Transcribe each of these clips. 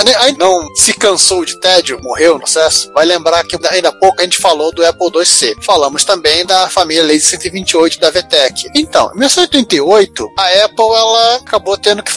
ainda não se cansou de tédio, morreu no processo. vai lembrar que ainda há pouco a gente falou do Apple IIc. Falamos também da família Laser 128 da VTEC. Então, em 1988, a Apple ela acabou tendo que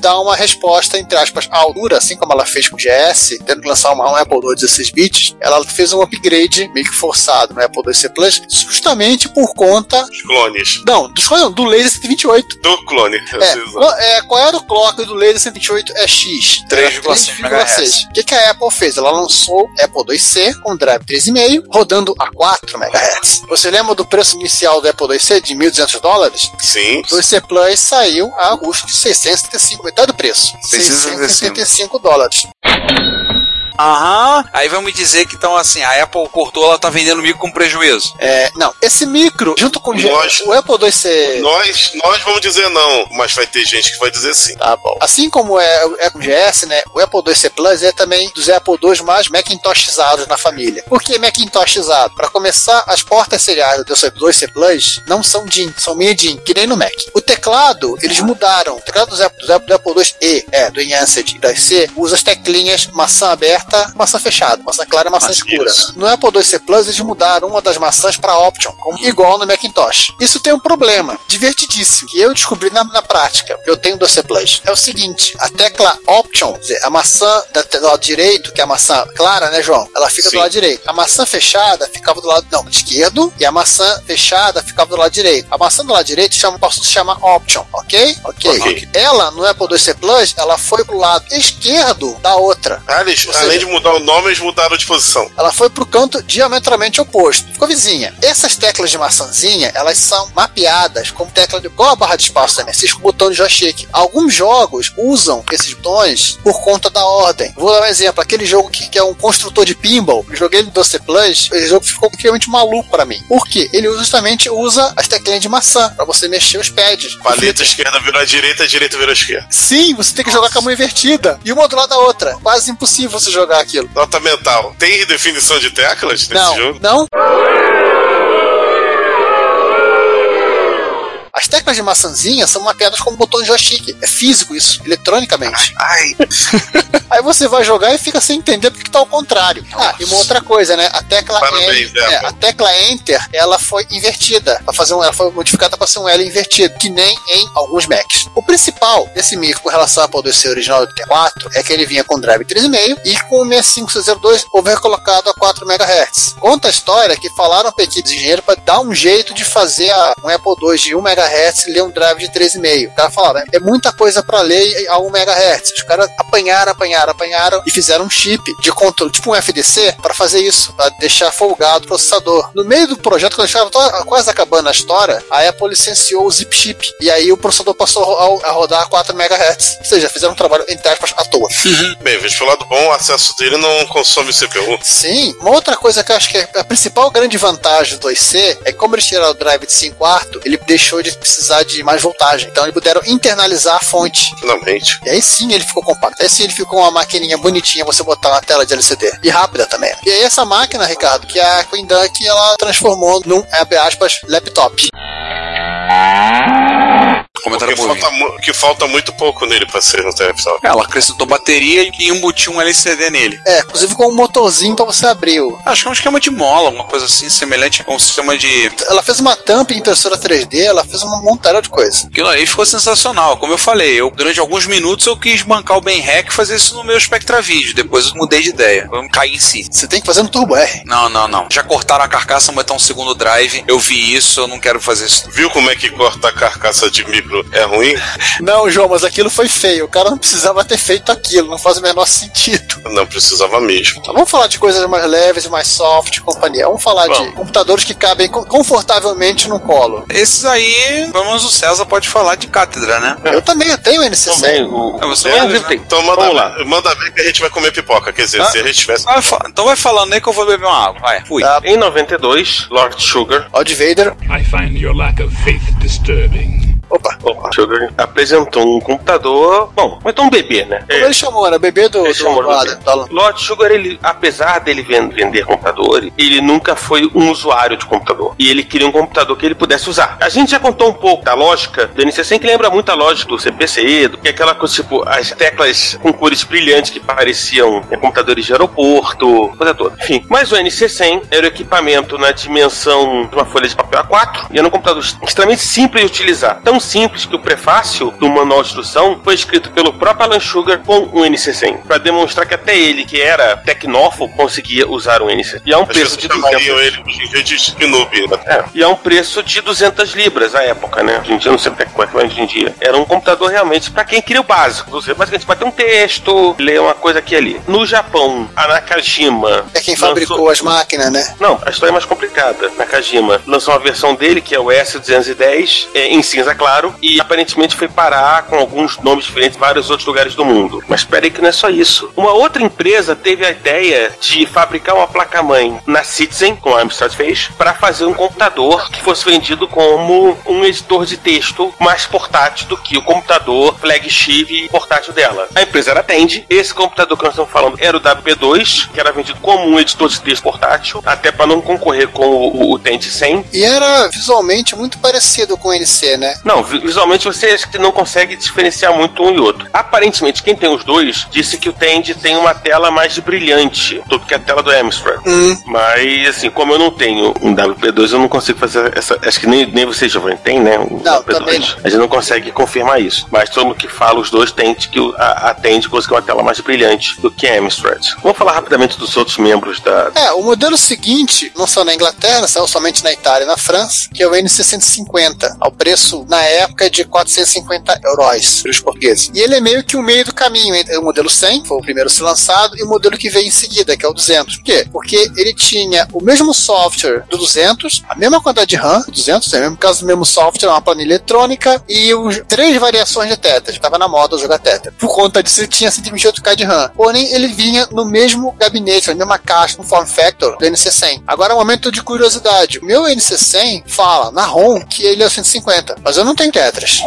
dar uma resposta, entre aspas, à altura, assim como ela fez com o GS, tendo que lançar um Apple II 16 bits, ela fez um upgrade meio que forçado no Apple IIc Plus, justamente por conta. Dos clones. Não, dos clones, do Laser 128. Do clone. É, é, qual era o clock do Laser 128? EX? X. 3,5. 6,6. O que, que a Apple fez? Ela lançou Apple IIc com drive 3,5, rodando a 4 MHz. Você lembra do preço inicial do Apple IIc de 1.200 dólares? Sim. O C Plus saiu a custo de 675, metade do preço. 635, 675 dólares. Aham. Aí vamos dizer que então assim, a Apple cortou, ela tá vendendo micro com prejuízo. É, não. Esse micro, junto com Nós- o Apple IIc. Nós, nós vamos dizer não, mas vai ter gente que vai dizer sim. Tá bom. Assim como é, é com o GS, né? O Apple IIc Plus é também dos Apple II mais Macintoshizados na família. Por que Macintoshizado? Para começar, as portas seriais do IIc Plus não são DIN, são mini DIN, que nem no Mac. O teclado, eles mudaram. O teclado dos Apple, Apple, do Apple IIe, é, do Enhanced e da IC, usa as teclinhas maçã aberta, maçã fechada, maçã clara e maçã Mas escura. isso. No Apple IIc Plus, eles mudaram uma das maçãs para Option, como- igual no Macintosh. Isso tem um problema divertidíssimo, que eu descobri na, na prática, eu tenho do IC Plus. É o seguinte, a tecla Option, a maçã da- do lado direito, que é a maçã clara, né, João? Ela fica Sim. do lado direito. A maçã fechada ficava do lado, não, esquerdo, e a maçã fechada ficava do lado direito. A maçã do lado direito chama, posso se chamar Option, ok? Ok. Ok. Ela, no Apple IIc Plus, ela foi pro lado esquerdo da outra. Ah, eles, seja- além de mudar o nome, eles mudaram de posição. Ela foi pro canto diametralmente oposto. Ficou vizinha. Essas teclas de maçãzinha, elas são mapeadas como tecla de. igual a barra de espaço também, o botão de joystick. Alguns jogos usam esses botões por conta da ordem. Vou dar um exemplo: aquele jogo que, que é um construtor de pinball, eu joguei no Doce Plus, esse jogo ficou extremamente maluco pra mim. Por quê? Ele justamente usa as teclinhas de maçã pra você mexer os pads. Paleta esquerda virou a direita, a direita virou a esquerda. Sim, você tem que jogar com a mão invertida. E uma do lado da outra. Quase impossível você jogar aquilo. Nota mental. Tem definição de teclas nesse Não, jogo? não. As teclas de maçãzinha são mapeadas como de joystick. É físico isso, eletronicamente. Ai, Aí você vai jogar e fica sem entender porque tá ao contrário. Ah, e uma outra coisa, né? A tecla, Parabéns, é, a tecla Enter, ela foi invertida. Pra fazer um, ela foi modificada para ser um L invertido, que nem em alguns Macs. O principal desse micro com relação ao Apple IIc original do T4 é que ele vinha com drive 3,5 e com o 65602 overcolocado a 4 MHz. Conta a história que falaram para a equipe de engenheiro para dar um jeito de fazer a- um Apple II de 1 MHz e ler um drive de 3,5. O cara falaram, é muita coisa para ler a 1 MHz. Os caras apanharam, apanharam, apanharam e fizeram um chip de controle, tipo um FDC, para fazer isso, para deixar folgado o processador. No meio do projeto, quando estava quase acabando a história, a Apple licenciou o zip chip. E aí o processador passou a, a rodar a 4 MHz. Ou seja, fizeram um trabalho, entre aspas, à toa. Bem, veja pelo lado bom, o acesso dele não consome CPU. Sim, uma outra coisa que eu acho que é a principal grande vantagem do IC é que como eles tiraram o drive de 5 quarto, ele deixou de precisar de mais voltagem. Então eles puderam internalizar a fonte. Finalmente. E aí sim ele ficou compacto. Aí sim ele ficou uma maquininha bonitinha você botar na tela de LCD. E rápida também. E aí essa máquina, Ricardo, que é a Queen Dunk, ela transformou num, abre aspas, laptop. Comentário Porque bovino. falta, que falta muito pouco nele pra ser no televisor. Ela acrescentou bateria e embutiu um LCD nele. É, inclusive com um motorzinho pra você abrir. o- Acho que é um esquema de mola, alguma coisa assim, semelhante a um sistema de. Ela fez uma tampa em impressora 3D, ela fez uma montada de coisa. Aquilo aí ficou sensacional. Como eu falei, eu durante alguns minutos eu quis bancar o Ben Hack e fazer isso no meu Spectra Video. Depois eu mudei de ideia. Eu caí em si. Você tem que fazer no Turbo R. Não, não, não. Já cortaram a carcaça, botar um segundo drive. Eu vi isso, eu não quero fazer isso. Viu como é que cortar carcaça de micro é ruim? Não, João, mas aquilo foi feio. O cara não precisava ter feito aquilo, não faz o menor sentido. Não precisava mesmo. Então, vamos falar de coisas mais leves e mais soft e companhia. Vamos falar de Vamos. computadores que cabem co- confortavelmente no colo. Esses aí, pelo menos o César pode falar de cátedra, né? Eu também eu tenho NC100. Também, o, É, você vai- Andrew tem. Então manda, Vamos lá. manda ver que a gente vai comer pipoca. Quer dizer, Ah. se a gente tivesse. Vai fa- então vai falando aí que eu vou beber uma água. Vai, fui. Tá. Em 92, Lord Sugar, Odd Vader. I find your lack of faith disturbing. Opa. Lord Sugar apresentou um computador, bom, então um bebê, né? Como ele chamou? Era bebê do, Ele do, chamou do, do Alan. Lord Sugar, ele, apesar dele ven- vender computadores, ele nunca foi um usuário de computador. E ele queria um computador que ele pudesse usar. A gente já contou um pouco da lógica do NC100, que lembra muito a lógica do CPC, do que é aquela coisa, tipo, as teclas com cores brilhantes que pareciam né, computadores de aeroporto, coisa toda. Enfim, mas o NC100 era o equipamento na dimensão de uma folha de papel A4 e era um computador extremamente simples de utilizar. Tão simples que o prefácio do manual de instrução foi escrito pelo próprio Alan Sugar com o NC100, para demonstrar que até ele, que era tecnófobo, conseguia usar o NC. E é um As preço de chamariam 200. ele de noob, né? É, e é um preço de 200 libras à época, né? Hoje em dia, eu não sei até quanto é hoje em dia. Era um computador realmente para quem queria o básico. Você basicamente bater um texto, ler uma coisa aqui e ali. No Japão, a Nakajima. É quem lançou- fabricou as máquinas, né? Não, a história é mais complicada. Nakajima lançou uma versão dele, que é o S210, é, em cinza claro, e aparentemente foi parar com alguns nomes diferentes em vários outros lugares do mundo. Mas espera aí que não é só isso. Uma outra empresa teve a ideia de fabricar uma placa-mãe na Citizen, com a Amstrad fez, para fazer um computador que fosse vendido como um editor de texto mais portátil do que o computador flagship portátil dela. A empresa era Tende. Esse computador que nós estamos falando era o WP2, que era vendido como um editor de texto portátil, até para não concorrer com o, o Tende 100. E era visualmente muito parecido com o NC, né? Não, vi- visualmente você acha que não consegue diferenciar muito um e outro. Aparentemente, quem tem os dois disse que o Tend tem uma tela mais brilhante do que a tela do Amstrad. Hum. Mas, assim, como eu não tenho um WP2, eu não consigo fazer essa. Acho que nem, nem você, Giovanni, tem, né? Um Não, WP2. também não. A gente não consegue confirmar isso. Mas todo mundo que fala os dois tem que a, a Tend conseguiu uma tela mais brilhante do que a Amstrad. Vamos falar rapidamente dos outros membros da. É, o modelo seguinte lançou na Inglaterra, saiu somente na Itália e na França, que é o NC150, ao preço, na época, de 450 euros para os portugueses. E ele é meio que o meio do caminho entre o modelo 100, que foi o primeiro a ser lançado, e o modelo que veio em seguida, que é o 200. Por quê? Porque ele tinha o mesmo software do 200, a mesma quantidade de RAM, do 200, é o mesmo caso do mesmo software, uma planilha eletrônica, e os, três variações de Tetris. Estava na moda jogar Tetris. Por conta disso, ele tinha 128K de RAM. Porém, ele vinha no mesmo gabinete, na mesma caixa, no form factor do NC100. Agora, um momento de curiosidade. O meu NC100 fala na ROM que ele é o 150, mas eu não tenho Tetris.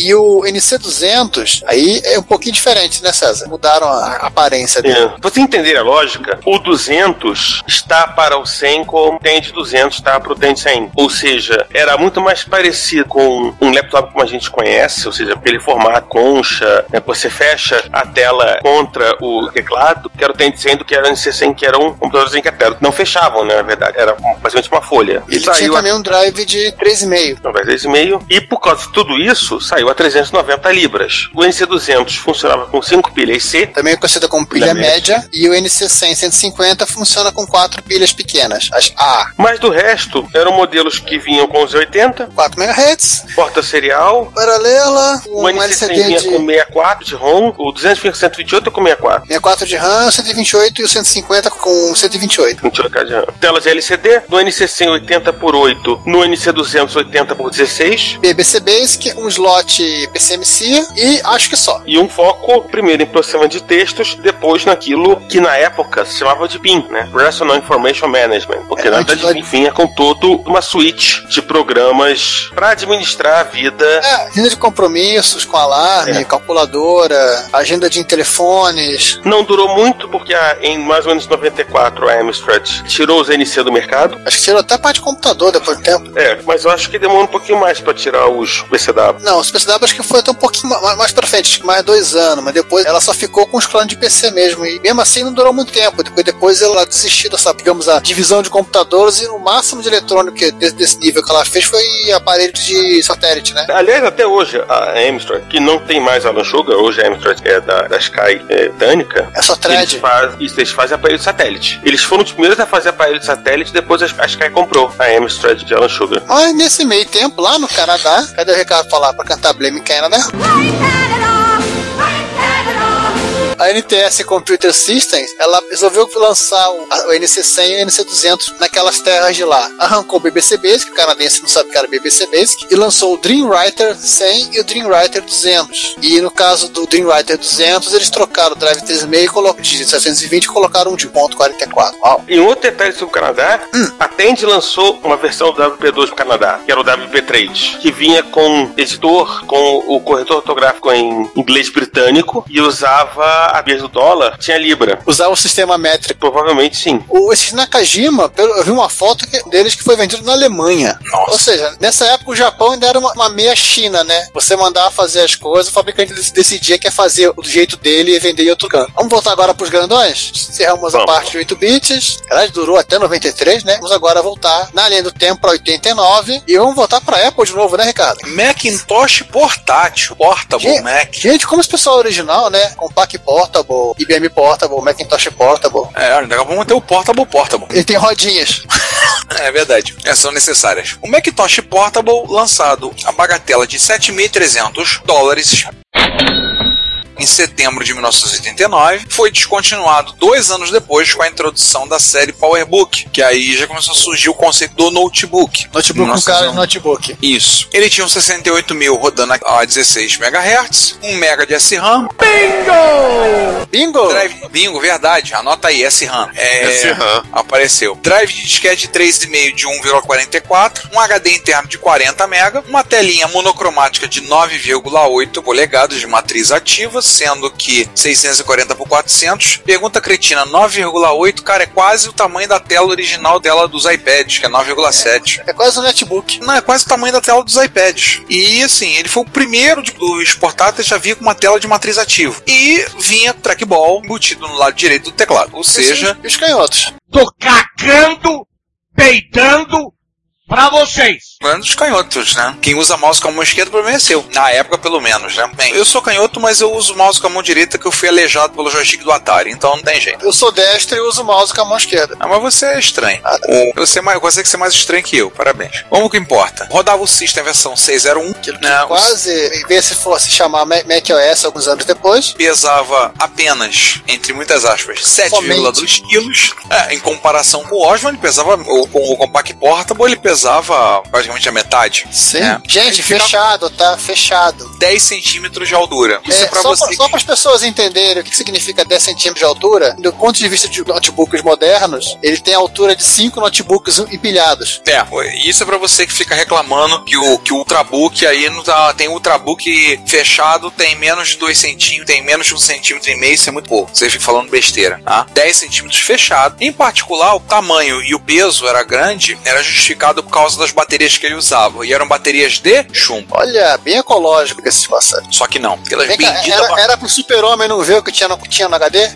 E o NC200, aí é um pouquinho diferente, né, César? Mudaram a aparência dele. É. Você entender a lógica, o 200 está para o 100 como o Tend 200 está para o Tend 100. Ou seja, era muito mais parecido com um laptop como a gente conhece, ou seja, aquele formato concha, né, você fecha a tela contra o teclado, que era o Tend 100 do que era o NC100, que era um computadorzinho que a tela não fechavam, né, na verdade, era basicamente uma folha. Ele tinha também um drive de 3,5. Não, vai 10,5. E por causa de tudo isso, saiu a 390 libras. O NC200 funcionava com 5 pilhas C, Também é conhecida como pilha Pilha média. E o NC100 150 funciona com quatro pilhas pequenas, as A. mas do resto eram modelos que vinham com os 80, 4 MHz, porta serial, paralela, o um NC100 LCD vinha de com 64 de ROM, o 200 vinha com 128 ou com 64. 64 de RAM, o 128 e o 150 com 128. 28K de RAM. Telas LCD, no NC100 80 por 8, no NC200 80 por 16. BBC Basic, um slot PCMC e acho que só. E um foco, primeiro em processamento de textos, depois naquilo que na época se chamava de PIM, né? Personal Information Management. Porque É, na verdade, enfim, é com todo uma suite de programas para administrar a vida É, agenda de compromissos com alarme, calculadora, agenda de telefones. Não durou muito, porque a- em mais ou menos 90 44, a Amstrad tirou os NC do mercado. Acho que tirou até a parte de computador depois do tempo. É, mas eu acho que demorou um pouquinho mais pra tirar os PCW. Não, os PCW acho que foi até um pouquinho ma- mais pra frente, mais dois anos, mas depois ela só ficou com os clones de PC mesmo. E mesmo assim não durou muito tempo. Depois, depois ela desistiu dessa, digamos, a divisão de computadores e o máximo de eletrônico que- desse, desse nível que ela fez foi aparelho de satélite, né? Aliás, até hoje, a Amstrad, que não tem mais Alan Sugar, hoje a Amstrad é da, da Sky é, Danica, É só eles, thread. faz, isso, eles fazem aparelho de satélite. Eles foram os primeiros a fazer aparelho de satélite, depois a, a Sky comprou a Amstrad de Alan Sugar. Mas nesse meio tempo, lá no Canadá, cadê o Ricardo falar pra cantar Blame Canada? A NTS Computer Systems, ela resolveu lançar o, a- o NC100 e o NC200 naquelas terras de lá. Arrancou o BBC Basic, o canadense não sabe o que era BBC Basic, e lançou o Dreamwriter 100 e o Dreamwriter 200. E no caso do Dreamwriter 200, eles trocaram o drive 3.5 e colocaram de 720 e colocaram um de ponto 44. Uau. E outro detalhe sobre o Canadá, a Tandy lançou uma versão do WP2 pro Canadá, que era o WP3, que vinha com editor, com o corretor ortográfico em inglês britânico e usava a vez do dólar, tinha Libra. Usava o sistema métrico. Provavelmente sim. O, esse Nakajima, pelo- eu vi uma foto que- deles que foi vendido na Alemanha. Nossa. Ou seja, nessa época o Japão ainda era uma, uma meia China, né? Você mandava fazer as coisas, o fabricante dec- decidia que ia fazer do jeito dele e vender em outro canto. Vamos voltar agora pros grandões? Encerramos a Vamos. parte de 8 bits. Aliás, durou até 93, né? Vamos agora voltar na linha do tempo para 89 e vamos voltar pra Apple de novo, né, Ricardo? Macintosh portátil, portable Mac. gente, como esse pessoal original, né? Compaq Portable, IBM Portable, Macintosh Portable. É, daqui a pouco vamos ter o portable portable. Ele tem rodinhas. É verdade. Essas são necessárias. O Macintosh Portable, lançado a bagatela de 7.300 dólares em setembro de 1989, foi descontinuado dois anos depois com a introdução da série PowerBook, que aí já começou a surgir o conceito do notebook. Notebook com cara de notebook. Isso. Ele tinha um 68 mil rodando a 16 MHz, 1 MB de SRAM, Bingo! drive bingo, verdade, anota aí, SRAM. É, SRAM. Apareceu. Drive de disquete de 3,5 de 1,44, um HD interno de 40 MB, uma telinha monocromática de 9,8 polegadas de matriz ativa, sendo que 640 por 400. Pergunta cretina, 9,8, cara, é quase o tamanho da tela original dela dos iPads, que é 9,7. É quase um netbook. Não, é quase o tamanho da tela dos iPads. E assim, ele foi o primeiro de- dos portáteis já vinha com uma tela de matriz ativa. E vinha trackball embutido no lado direito do teclado. Ou seja, E os canhotos. Tô cagando, peidando pra vocês. Falando dos canhotos, né? Quem usa mouse com a mão esquerda, o problema é seu. Na época, pelo menos, né? Bem, eu sou canhoto, mas eu uso mouse com a mão direita que eu fui aleijado pelo joystick do Atari, então não tem jeito. Eu sou destro e uso o mouse com a mão esquerda. Ah, mas você é estranho. O- Você é mais, você que ser mais estranho que eu, parabéns. Vamos ao que importa. Rodava o System versão 601, né? O Quase, ver se fosse chamar Ma- macOS alguns anos depois. pesava apenas, entre muitas aspas, 7,2 quilos. É, em comparação com o Osmo, ele pesava, ou com o Compact Portable, ele pesava praticamente a metade. Sim. É. Gente, fechado, tá? Fechado. 10 centímetros de altura. Isso é, É, pra só, você. pra, só para as pessoas entenderem o que significa 10 centímetros de altura, do ponto de vista de notebooks modernos, ele tem a altura de 5 notebooks empilhados. É, isso é pra você que fica reclamando que o, que o Ultrabook aí não tá, tem Ultrabook fechado, tem menos de 2 centímetros, tem menos de 1 centímetro e meio, isso é muito pouco. Você fica falando besteira, tá? 10 centímetros fechado. Em particular, o tamanho e o peso era grande, era justificado causa das baterias que ele usava. E eram baterias de chumbo. Olha, bem ecológico que se passa. Só que não. Vem cá, era, era pro super-homem não ver o que tinha no, tinha no HD?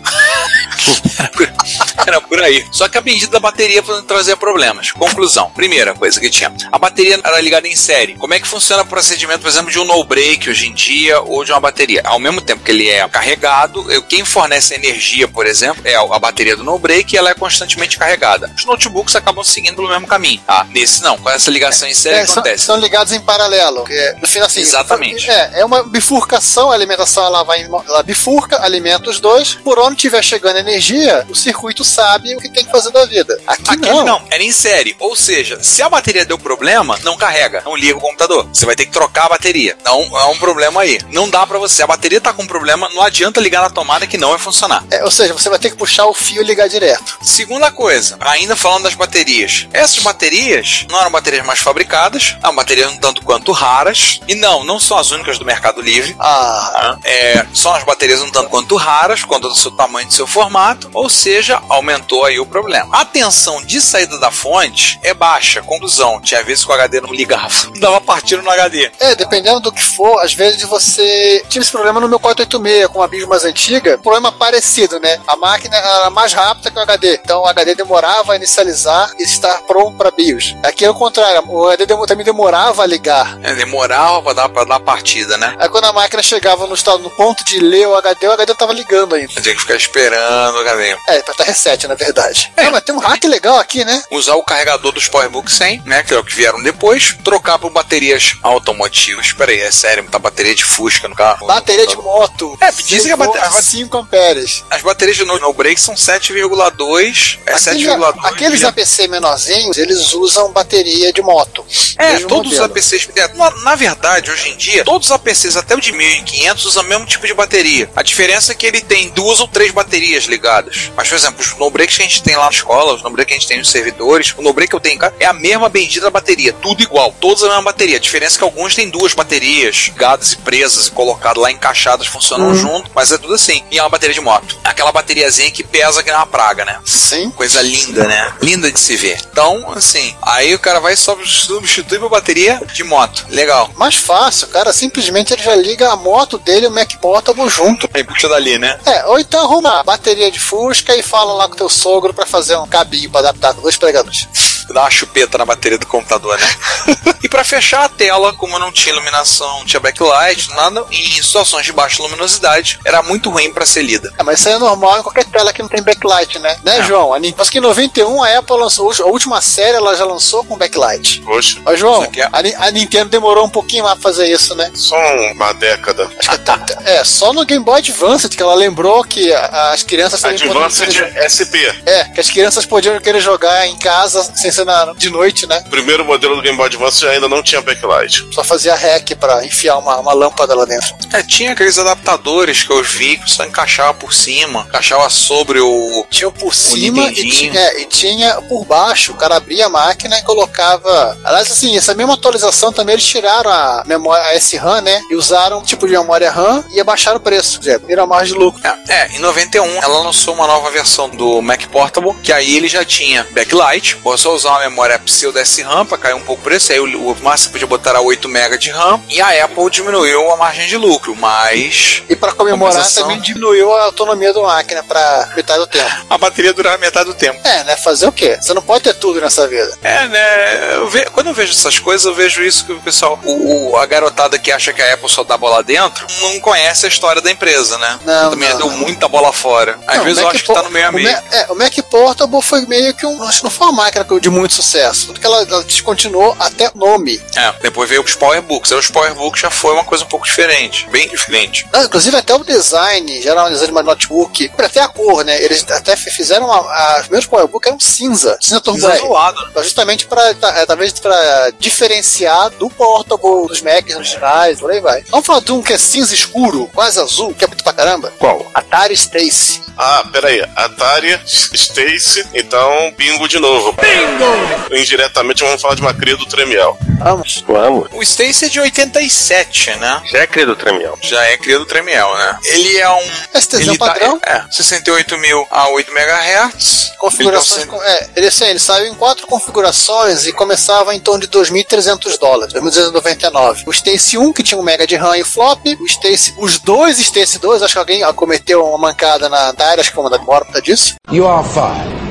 Era por aí. Só que a bendita da bateria trazia problemas. Conclusão. Primeira coisa que tinha. A bateria era ligada em série. Como é que funciona o procedimento, por exemplo, de um no-break hoje em dia ou de uma bateria? Ao mesmo tempo que ele é carregado, quem fornece energia, por exemplo, é a bateria do no-break e ela é constantemente carregada. Os notebooks acabam seguindo pelo mesmo caminho. Ah, nesse não. Com essa ligação em série É, são, acontece. são ligados em paralelo. é, no final, assim, Exatamente. É, é uma bifurcação, a alimentação ela vai, ela bifurca, alimenta os dois. Por onde estiver chegando energia, o circuito sabe o que tem que fazer da vida. Aqui, Aqui não. não. era em série. Ou seja, se a bateria deu problema, não carrega, não liga o computador. Você vai ter que trocar a bateria. Então é um problema aí. Não dá pra você. A bateria tá com problema, não adianta ligar na tomada que não vai funcionar. É, ou seja, você vai ter que puxar o fio e ligar direto. Segunda coisa, ainda falando das baterias. Essas baterias não eram baterias mais fabricadas, eram baterias um tanto quanto raras. E não, não são as únicas do Mercado Livre. Ah, É, são as baterias um tanto quanto raras, conta do seu tamanho e do seu formato. ou seja, aumentou aí o problema. A tensão de saída da fonte é baixa. Conclusão, tinha vezes que o HD não ligava, dava partindo no HD. É, dependendo do que for, às vezes você. Tive esse problema no meu 486 com uma BIOS mais antiga. Problema parecido, né? A máquina era mais rápida que o HD. Então o HD demorava a inicializar e estar pronto para BIOS. Aqui é o contrário, o HD também demorava a ligar. É, demorava pra dar, pra dar partida, né? Aí quando a máquina chegava no, estado, no ponto de ler o HD, o HD tava ligando ainda. Tinha que ficar esperando o HD. É, pra estar reset, na verdade. É, mas tem um hack legal aqui, né? Usar o carregador dos Powerbook 100, né? Que é o que vieram depois. Trocar por baterias automotivas. Espera aí, é sério, tá bateria de Fusca no carro. Bateria de moto. É, dizem que a bateria- 5 amperes. As baterias de no, no break são 7,2. É Aquele- 7,2. aqueles APC menorzinhos, eles usam bateria de moto. É, todos os modelo. APCs. é, Na, na verdade, hoje em dia, todos os APCs até o de 1500 usam o mesmo tipo de bateria. A diferença é que ele tem duas ou três baterias ligadas. Mas, por exemplo, os no-breaks que a gente tem lá na escola, os no-breaks que a gente tem nos servidores, o no-break que eu tenho em casa é a mesma bendita bateria. Tudo igual, todos a mesma bateria. A diferença é que alguns têm duas baterias ligadas e presas e colocadas lá, encaixadas, funcionam junto, mas é tudo assim. E é uma bateria de moto. Aquela bateriazinha que pesa que nem uma praga, né? Sim. Coisa linda, né? Linda de se ver. Então, assim, aí o cara vai e só substitui pra bateria de moto. Legal. Mais fácil, cara. Simplesmente ele já liga a moto dele e o Mac Portable junto. Aí puxa dali, né? É, ou então arruma a bateria de Fusca e fala lá com teu sogro pra fazer um cabinho pra adaptar com dois pregadores. Dá uma chupeta na bateria do computador, né? e pra fechar a tela, como não tinha iluminação, não tinha backlight, nada, em situações de baixa luminosidade, era muito ruim pra ser lida. É, mas isso aí é normal em qualquer tela que não tem backlight, né? Né, João? A Nin- Mas que em 91 a Apple lançou, a última série ela já lançou com backlight. Poxa, Mas, João, é- a, a Nintendo demorou um pouquinho mais pra fazer isso, né? só uma década. Acho que tá- é, só no Game Boy Advance que ela lembrou que a- as crianças poderiam querer- SP. É, que as crianças podiam querer jogar em casa sem de noite, né? O primeiro modelo do Game Boy Advance já ainda não tinha backlight. Só fazia hack pra enfiar uma, uma lâmpada lá dentro. É, tinha aqueles adaptadores que eu vi que só encaixava por cima, encaixava sobre o. Tinha por cima e tinha, e tinha por baixo. O cara abria a máquina e colocava. Aliás, assim, essa mesma atualização também eles tiraram a memória a SRAM, né? E usaram um tipo de memória RAM e abaixaram o preço. Quer dizer, viram mais de lucro. É, é, em 91 ela lançou uma nova versão do Mac Portable, que aí ele já tinha backlight, você só usar uma memória pseudo SRAM para cair um pouco o preço, aí o, o máximo podia botar era 8 MB de RAM, e a Apple diminuiu a margem de lucro, mas E pra comemorar Compensação. também diminuiu a autonomia da máquina pra metade do tempo. a bateria durava metade do tempo. É, né? Fazer o quê? Você não pode ter tudo nessa vida. É, né? eu ve- quando eu vejo essas coisas, eu vejo isso que o pessoal, o, o- a garotada que acha que a Apple só dá bola dentro, não conhece a história da empresa, né? Não, Também não, deu não. muita bola fora. Às Não, vezes o eu acho que tá no meio a o meio. Mac- é, o Mac Portable foi meio que um. Acho que não foi uma máquina de muito sucesso. Tanto que ela, ela descontinuou até o nome. É, depois veio os Powerbooks. Aí os Powerbooks já foi uma coisa um pouco diferente, bem diferente. Ah, inclusive até o design, geral, o design de notebook, até a cor, né? Eles até fizeram uma, a- os primeiros PowerBook eram cinza, cinza turbo né? Justamente para talvez para diferenciar do Portable, dos Macs originais, por aí vai. Vamos falar de um que é cinza escuro, quase azul, que é muito pra caramba? Qual? Atari Stacy. Ah, peraí. Atari, Stacy, então bingo de novo. Bingo! Indiretamente vamos falar de uma cria do Tremiel. Vamos. Vamos. O Stacy é de 87, né? Já é credo tremiel. Já é cria do Tremiel, né? Ele é um. STZ ele tá- padrão. é, 68 mil a 8 MHz. Configurações. Ele tá com- é, ele, assim, ele saiu em quatro configurações e começava em torno de 2.300 dólares, 2.299. O Stacy 1, que tinha um mega de RAM e flop. O Stacy, os dois Stacy 2, acho que alguém cometeu uma mancada na Atari, acho que foi uma da causa disso. You are fired.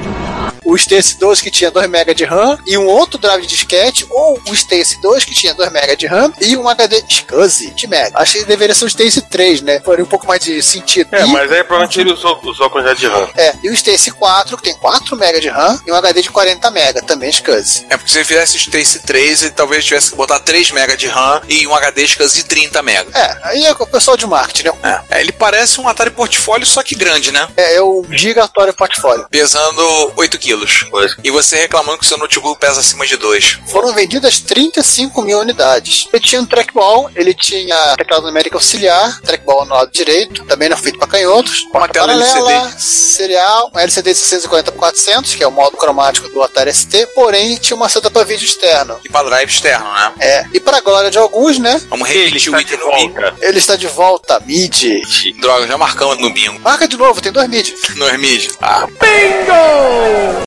O Stacy 2 que tinha 2 MB de RAM e um outro drive de disquete, ou o Stacy 2 que tinha 2 MB de RAM e um HD SCSI de MB. Acho que deveria ser o Stacy 3, né? Faria um pouco mais de sentido. É, e, mas aí provavelmente ele usou, usou a quantidade de RAM. é, e o Stacy 4 que tem 4 MB de RAM e um HD de 40 MB, também SCSI. É porque se ele fizesse o Stacy 3, ele talvez tivesse que botar 3 MB de RAM e um HD SCSI de 30 MB. É, aí é o pessoal de marketing, né? É, ele parece um Atari Portfólio, só que grande, né? É, é o Gigatório Portfólio. Pesando 8 kg. Quilos. Pois. E você reclamando que seu notebook pesa acima de 2. Foram vendidas 35 mil unidades. Ele tinha um trackball, ele tinha teclado numérico auxiliar, trackball no lado direito, também não feito para canhotos, Uma tela paralela, LCD. serial, um LCD de 640 por 400, que é o modo cromático do Atari ST, porém tinha uma saída para vídeo externo. E para drive externo, né? É, e para glória de alguns, né, Vamos Ele repetir está o de item no bingo. volta. ele está de volta, MIDI. Droga, já marcamos no bingo. Marca de novo, tem dois MIDI. No Hermídio. Ah,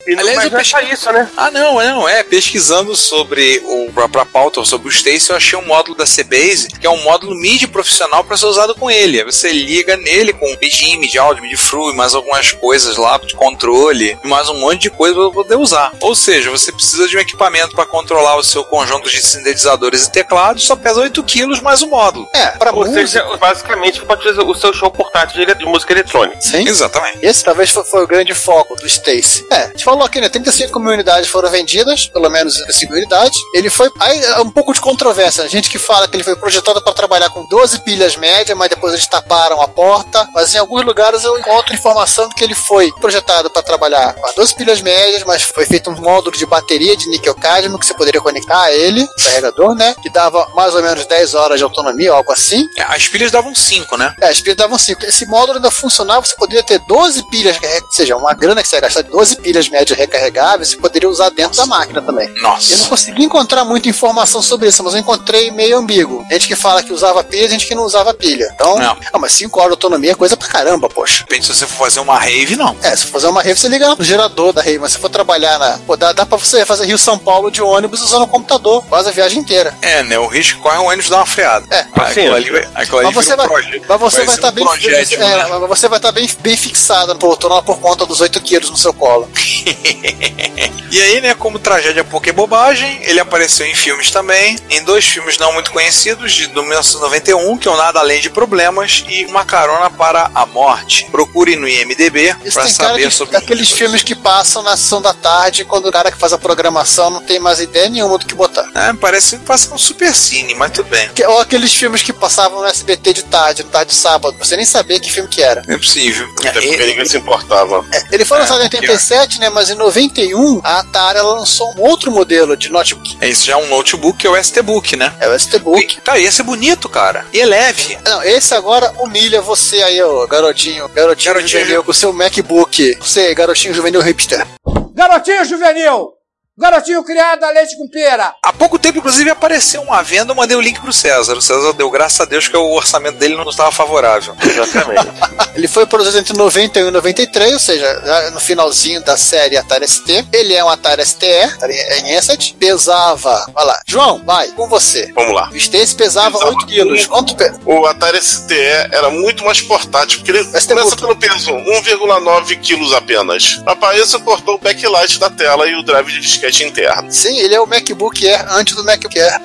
E não Aliás, mas eu é isso, né? Ah, não, não, é. Pesquisando sobre o pra pauta, sobre o Stacy, eu achei um módulo da CBase, que é um módulo MIDI profissional para ser usado com ele. Aí você liga nele com MIDI, MIDI áudio, MIDI fru e mais algumas coisas lá de controle, e mais um monte de coisa para poder usar. Ou seja, você precisa de um equipamento para controlar o seu conjunto de sintetizadores e teclados, só pesa 8 quilos mais o módulo. É, para música. seja, basicamente pode fazer o seu show portátil de, música eletrônica. Sim. Exatamente. Esse talvez foi, foi o grande foco do Stacy. É, falou aqui, né? 35 mil unidades foram vendidas, pelo menos 35 mil unidades. Ele foi. Aí é um pouco de controvérsia. A gente que fala que ele foi projetado para trabalhar com 12 pilhas média, mas depois eles taparam a porta. Mas em alguns lugares eu encontro informação de que ele foi projetado para trabalhar com 12 pilhas médias, mas foi feito um módulo de bateria de níquel cadmio que você poderia conectar a ele, carregador, né? Que dava mais ou menos 10 horas de autonomia, algo assim. É, As pilhas davam 5, né? É, as pilhas davam 5. Esse módulo ainda funcionava, você poderia ter 12 pilhas, recarre- ou seja, uma grana que você ia gastar de 12 pilhas médias recarregáveis, você poderia usar dentro da máquina também. Eu não Nossa. consegui encontrar muita informação sobre isso, mas eu encontrei meio ambíguo. Gente que fala que usava pilha, gente que não usava pilha. Então, Não. ah, mas 5 horas de autonomia é coisa pra caramba, poxa. De repente, se você for fazer uma rave, não. É, se for fazer uma rave, você liga no gerador da rave, mas se for trabalhar na. Pô, dá, dá pra você fazer Rio-São Paulo de ônibus usando o computador, quase a viagem inteira. É, né? O risco corre o ônibus dar uma freada. É. Aquilo ali, vai- aquilo ali Mas você um vai, mas você vai estar um bem, projétil, é, né? mas você vai estar bem, bem fixado no poltrona por conta dos 8 quilos no seu colo. E aí, né, como tragédia pouca bobagem, ele apareceu em filmes também, em dois filmes não muito conhecidos, de 1991, que é o Nada Além de Problemas, e Uma Carona para a Morte. Procure no IMDB para saber de, sobre daqueles os filmes que passam na sessão da tarde, quando o cara que faz a programação não tem mais ideia nenhuma do que botar. É, parece que passa um super cine, mas tudo bem. Que- Ou aqueles filmes que passavam no SBT de tarde, no tarde de sábado, você nem sabia que filme que era. É possível. Até porque É, ninguém se importava. Ele foi É, lançado em 87, né? Mas em 91 a Atari lançou um outro modelo de notebook. é isso já é um notebook, que é o ST-Book, né? É o ST-Book. Cara, esse é bonito, cara. E é leve. Não, esse agora humilha você aí, ô garotinho, garotinho, Garotinho juvenil, com seu MacBook. Você, garotinho juvenil hipster. Garotinho juvenil! Garotinho criado a leite com pera! Há pouco tempo, inclusive, apareceu uma venda, eu mandei o link pro César. O César deu graças a Deus que o orçamento dele não estava favorável. Exatamente. Ele foi produzido entre 91 e 93, ou seja, no finalzinho da série Atari ST. Ele é um Atari STE, Atari em Asset. Pesava, olha lá. João, vai, com você. Vamos lá. O Stacy pesava Pesava 8 quilos. Quanto pe... O Atari STE era muito mais portátil, porque ele ST começa pelo peso 1,9 quilos apenas. Para isso, cortou o backlight da tela e o drive de disquete interno. Sim, ele é o MacBook Air antes do MacBook Air.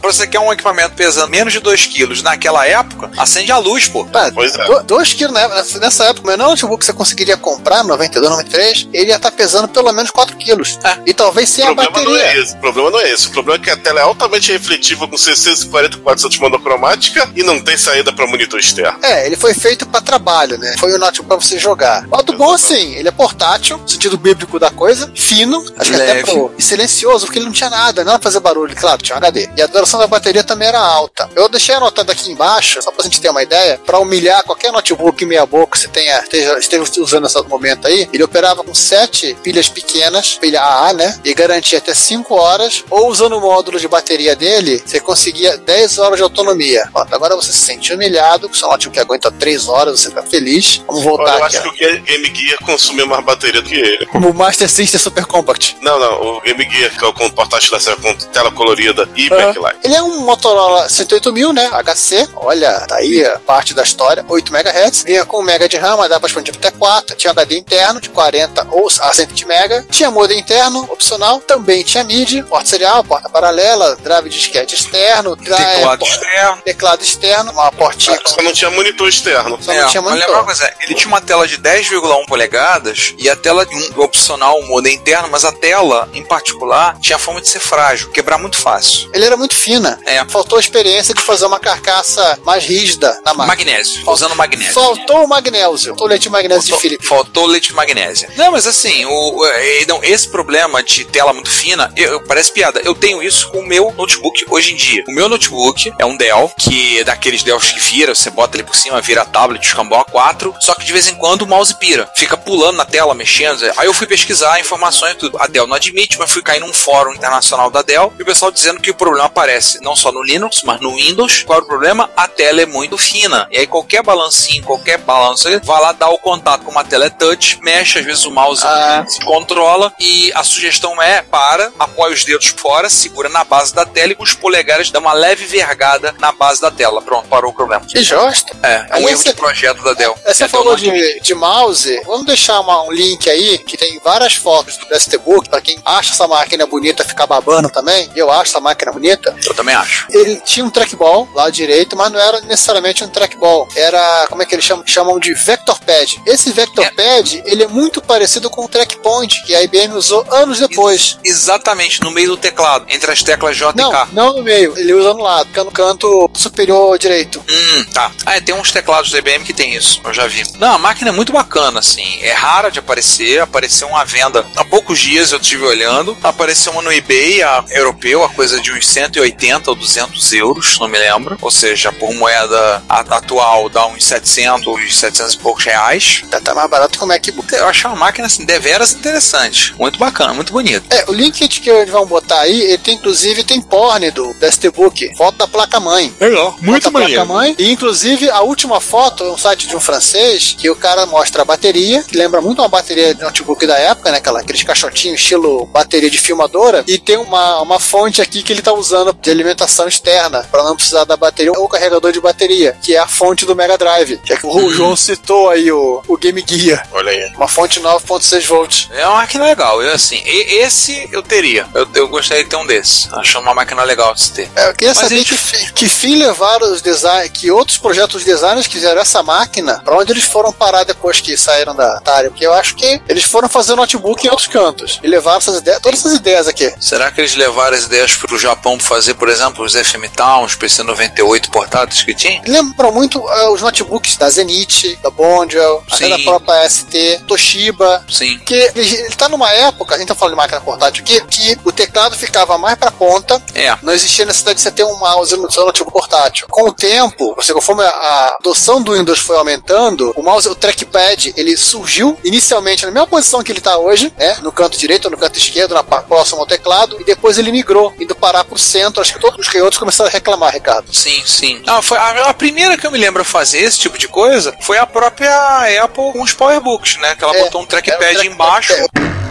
Pra você quer um equipamento pesando menos de 2 quilos naquela época, acende a luz, pô. Pá, Pois é. 2 quilos né? nessa, época, o menor notebook que você conseguiria comprar, 92, 93, ele ia estar pesando pelo menos 4 quilos. É. E talvez sem O a problema não é bateria. esse. O problema não é esse. O problema é que a tela é altamente refletiva com 640 400 monocromática e não tem saída para monitor externo. É, ele foi feito pra trabalho, né? Foi o notebook pra você jogar. O bom, assim, ele é portátil, no sentido bíblico da coisa, fino, acho que até Leve. pro, e silencioso, porque ele não tinha nada, não era pra fazer barulho, claro, tinha um HD. E a duração da bateria também era alta. Eu deixei anotado aqui embaixo, só pra gente ter uma ideia, pra humilhar qualquer notebook meia boca que você tenha, esteja, esteja usando nesse momento aí, ele operava com sete pilhas pequenas, pilha AA, né? E garantia até 5 horas, ou usando o módulo de bateria dele, você conseguia 10 horas de autonomia. Pronto, agora você se sente humilhado, que seu notebook aguenta 3 horas, você tá feliz. Vamos Olha, voltar eu aqui. acho que o Game Gear consumiu mais bateria do que ele. ó. O Master System Super Compact. Não, não, o Game Gear, que é o portátil da tela colorida e backlight. Ele é um Motorola 108000, né? HC. Olha, tá aí a parte da história. 8 MHz. Vinha com 1 MB de RAM, mas dá pra expandir até 4. Tinha HD interno de 40 ou a 120 MB. Tinha modem interno, opcional. Também tinha MIDI, porta serial, porta paralela, drive de disquete externo, dra- Teclado externo. teclado externo, uma portinha. Só não tinha monitor externo. Só É, não tinha mas lembra monitor. uma coisa, ele tinha uma tela de 10,1 polegadas e a tela um, opcional, um modo interno, mas a tela, em particular, tinha a fama de ser frágil, quebrar muito fácil. Ele era muito fina. É. Faltou a experiência de fazer uma carcaça mais rígida na máquina. Magnésio, usando magnésio. Faltou o magnésio. Faltou o leite de magnésio de Faltou, Philips. faltou leite de magnésia. Não, mas assim, o, é, não, esse problema de tela muito fina, eu- parece piada. Eu tenho isso com o meu notebook hoje em dia. O meu notebook é um Dell, que é daqueles Dells que vira, você bota ele por cima, vira tablet, escambau A4, só que de vez em quando o mouse pira. Fica pulando na tela, mexendo. Aí eu fui pesquisar informações e tudo. A Dell não admite, mas fui cair num fórum internacional da Dell e o pessoal dizendo que o problema aparece não só no Linux, mas no Windows. Qual é o problema? A tela é muito fina. E aí qualquer balancinho, qualquer balanço, vai lá dar o contato com uma tela é touch, mexe, às vezes o mouse Ah. se controla e a sugestão é para, apoia os dedos fora, segura na base da tela e com os polegares dá uma leve vergada na base da tela. Pronto, parou o problema. Que josta. É, é um erro você- de projeto da Dell. Aí Você Dell falou de, de mouse, vamos deixar uma- um link aí que tem várias fotos do STBook para quem acha essa máquina bonita ficar babando também. Eu acho essa máquina bonita. Eu também acho. Ele tinha um trackball lá direito, mas não era necessariamente um trackball. Era, como é que eles chamam? Chamam de Vector Pad. Esse Vector É. Pad, ele é muito parecido com o Trackpoint, que a IBM usou anos depois. Exatamente, no meio do teclado, entre as teclas J Não, e K. não no meio, ele usa no lado, fica no canto superior direito. Hum, tá. Ah, é, tem uns teclados da IBM que tem isso, eu já vi. Não, a máquina é muito bacana, assim. É rara de aparecer, apareceu uma venda há poucos dias, eu estive olhando. Apareceu uma no eBay, a europeu, a coisa de uns 180 ou 200 euros, não me lembro. Ou seja, por moeda atual dá uns 700, 700 e poucos reais. Tá, tá mais barato que o MacBook. Eu achei uma máquina, assim, deveras interessante. Muito bacana, muito bonita. É, o link que eles vão botar aí, ele tem inclusive tem porn do, STBook, foto da placa-mãe. Legal, Foto da placa-mãe. E inclusive a última foto é um site de um francês que o cara mostra a bateria, que lembra muito uma bateria de notebook da época, né? Aquela, aqueles caixotinhos estilo bateria de filmadora. E tem uma, uma fonte aqui que ele tá usando de alimentação externa, para não precisar da bateria ou carregador de bateria, que é a fonte do Mega Drive. Que é que o João citou aí o, o Game Gear. Olha aí. Uma fonte 9.6 volts. É uma máquina legal. Eu, assim, e- esse eu teria. Eu, eu gostaria de ter um desse. Acho uma máquina legal de se ter. É, eu queria Mas saber eles- que, fi- que fim levaram os design, que outros projetos de designers quiseram essa máquina, pra onde eles foram parar depois que saíram da Atari, porque eu acho que eles foram fazer notebook em outros cantos e levaram essas ideias, todas essas ideias aqui. Será que eles levaram as ideias para o Japão para fazer, por exemplo, os FM Town, os PC98 portáteis que tinha? Lembram muito eh, os notebooks da Zenith, da Bondiel, até da própria ST, Toshiba. Sim. Porque ele, ele tá numa época, a gente tá falando de máquina portátil aqui, que o teclado ficava mais pra ponta, É. não existia necessidade de você ter um mouse no seu notebook portátil. Com o tempo, você, conforme a, a adoção do Windows foi aumentando, o mouse, o trackpad, ele surgiu inicialmente na mesma posição que ele está hoje, né? No canto direito no canto esquerdo, na próximo ao teclado, e depois ele migrou, indo parar pro centro. Acho que todos os canhotos começaram a reclamar, Ricardo. Sim, sim. Ah, foi a, a primeira que eu me lembro a fazer esse tipo de coisa foi a própria Apple com os Powerbooks, né? Que ela É, botou um trackpad um trackpad, embaixo. é.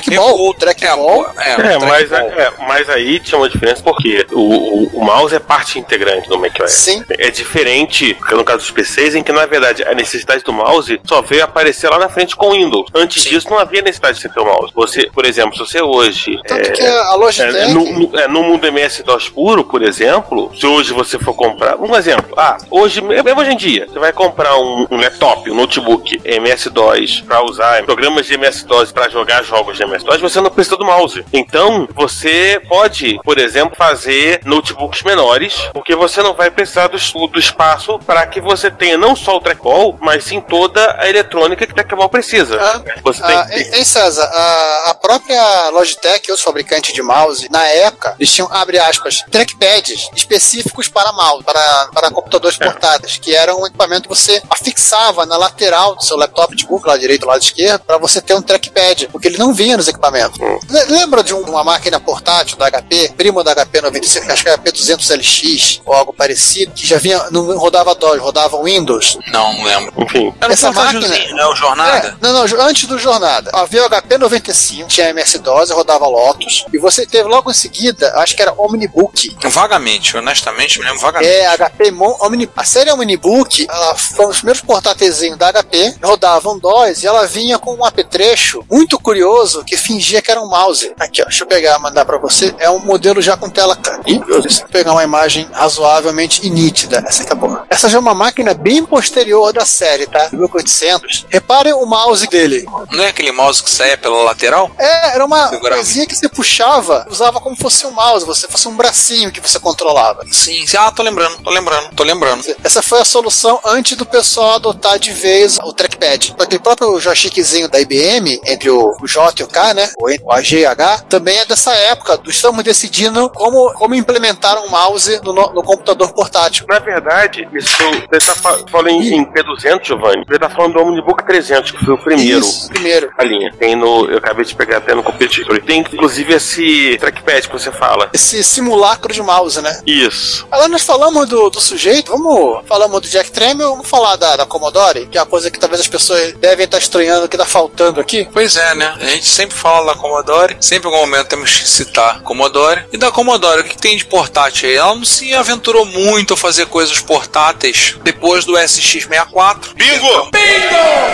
Trackball, trackball. É, é, É, mas, trackball. é, mas aí tinha uma diferença porque o, o, o mouse é parte integrante do macOS. Sim. É diferente, no caso dos PCs, em que na verdade a necessidade do mouse só veio aparecer lá na frente com o Windows. Antes Sim. disso não havia necessidade de você ter o mouse. Você, por exemplo, se você hoje. Tanto é, que a Logitech. é, no, no- é, no mundo MS-DOS puro, por exemplo, se hoje você for comprar. Um exemplo. Ah, hoje, mesmo hoje em dia, você vai comprar um, um laptop, um notebook MS-DOS para usar programas de MS-DOS para jogar jogos de MS-DOS, você não precisa do mouse. Então, você pode, por exemplo, fazer notebooks menores, porque você não vai precisar do, do espaço para que você tenha não só o trackball, mas sim toda a eletrônica que o trackball precisa. Ah, Você tem Ah, hein, hein, César, a, a própria Logitech e outros fabricantes de mouse, na época, eles tinham, abre aspas, trackpads específicos para mouse, para, para computadores É. portáteis, que era um equipamento que você afixava na lateral do seu laptop, de Google, lado direito, lado esquerdo, para você ter um trackpad, porque ele não vinha nos equipamentos. Hum. Le- Lembra de um- uma máquina portátil da HP, primo da HP 95, acho que é HP 200LX, ou algo parecido, que já vinha, não rodava DOS, rodava Windows, Não, não lembro. Enfim. Era Essa máquina- né? O Jornada. é, não, não, antes do Jornada. Havia o HP 95, tinha MS-DOS, rodava Lotus. E você teve logo em seguida, acho que era Omnibook. Vagamente, honestamente, me lembro vagamente. É, HP Mon, Omni, a série Omnibook, ela foi um dos primeiros portáteis da HP, rodavam DOS e ela vinha com um apetrecho muito curioso que fingia que era um mouse. Aqui, ó, deixa eu pegar, mandar pra você. É um modelo já com tela. Deus, vou pegar uma imagem razoavelmente nítida. Essa aqui é boa. Essa já é uma máquina bem posterior da série, tá? 1800. Reparem o mouse dele. Não é aquele mouse que saia pela lateral? É, era uma Segurava. coisinha que você puxava, usava como fosse um mouse, você fosse um bracinho que você controlava. Sim, sim. Ah, tô lembrando, tô lembrando, tô lembrando. Essa foi a solução antes do pessoal adotar de vez o trackpad. Aquele próprio joystickzinho da IBM, entre o o J e o K, né? O o AG e H, também é dessa época. Estamos decidindo como, como implementar um mouse no, no- computador portátil. Na verdade, isso, você tá fa- falando em, em P200, Giovanni. Você tá falando do Omnibook 300, que foi o primeiro. Isso, primeiro. A linha. Tem no. Eu acabei de pegar até no competidor. Tem inclusive esse trackpad que você fala. Esse simulacro de mouse, né? Isso. Agora nós falamos do, do sujeito, vamos falamos do Jack Tramiel, vamos falar da, da Commodore, que é uma coisa que talvez as pessoas devem estar estranhando que tá faltando aqui. Pois é, né? A gente sempre fala da Commodore, sempre em algum momento temos que citar Commodore. E da Commodore, o que tem de portátil aí? Ela não se aventurou muito a fazer coisas portáteis depois do SX64. Bingo! Bingo,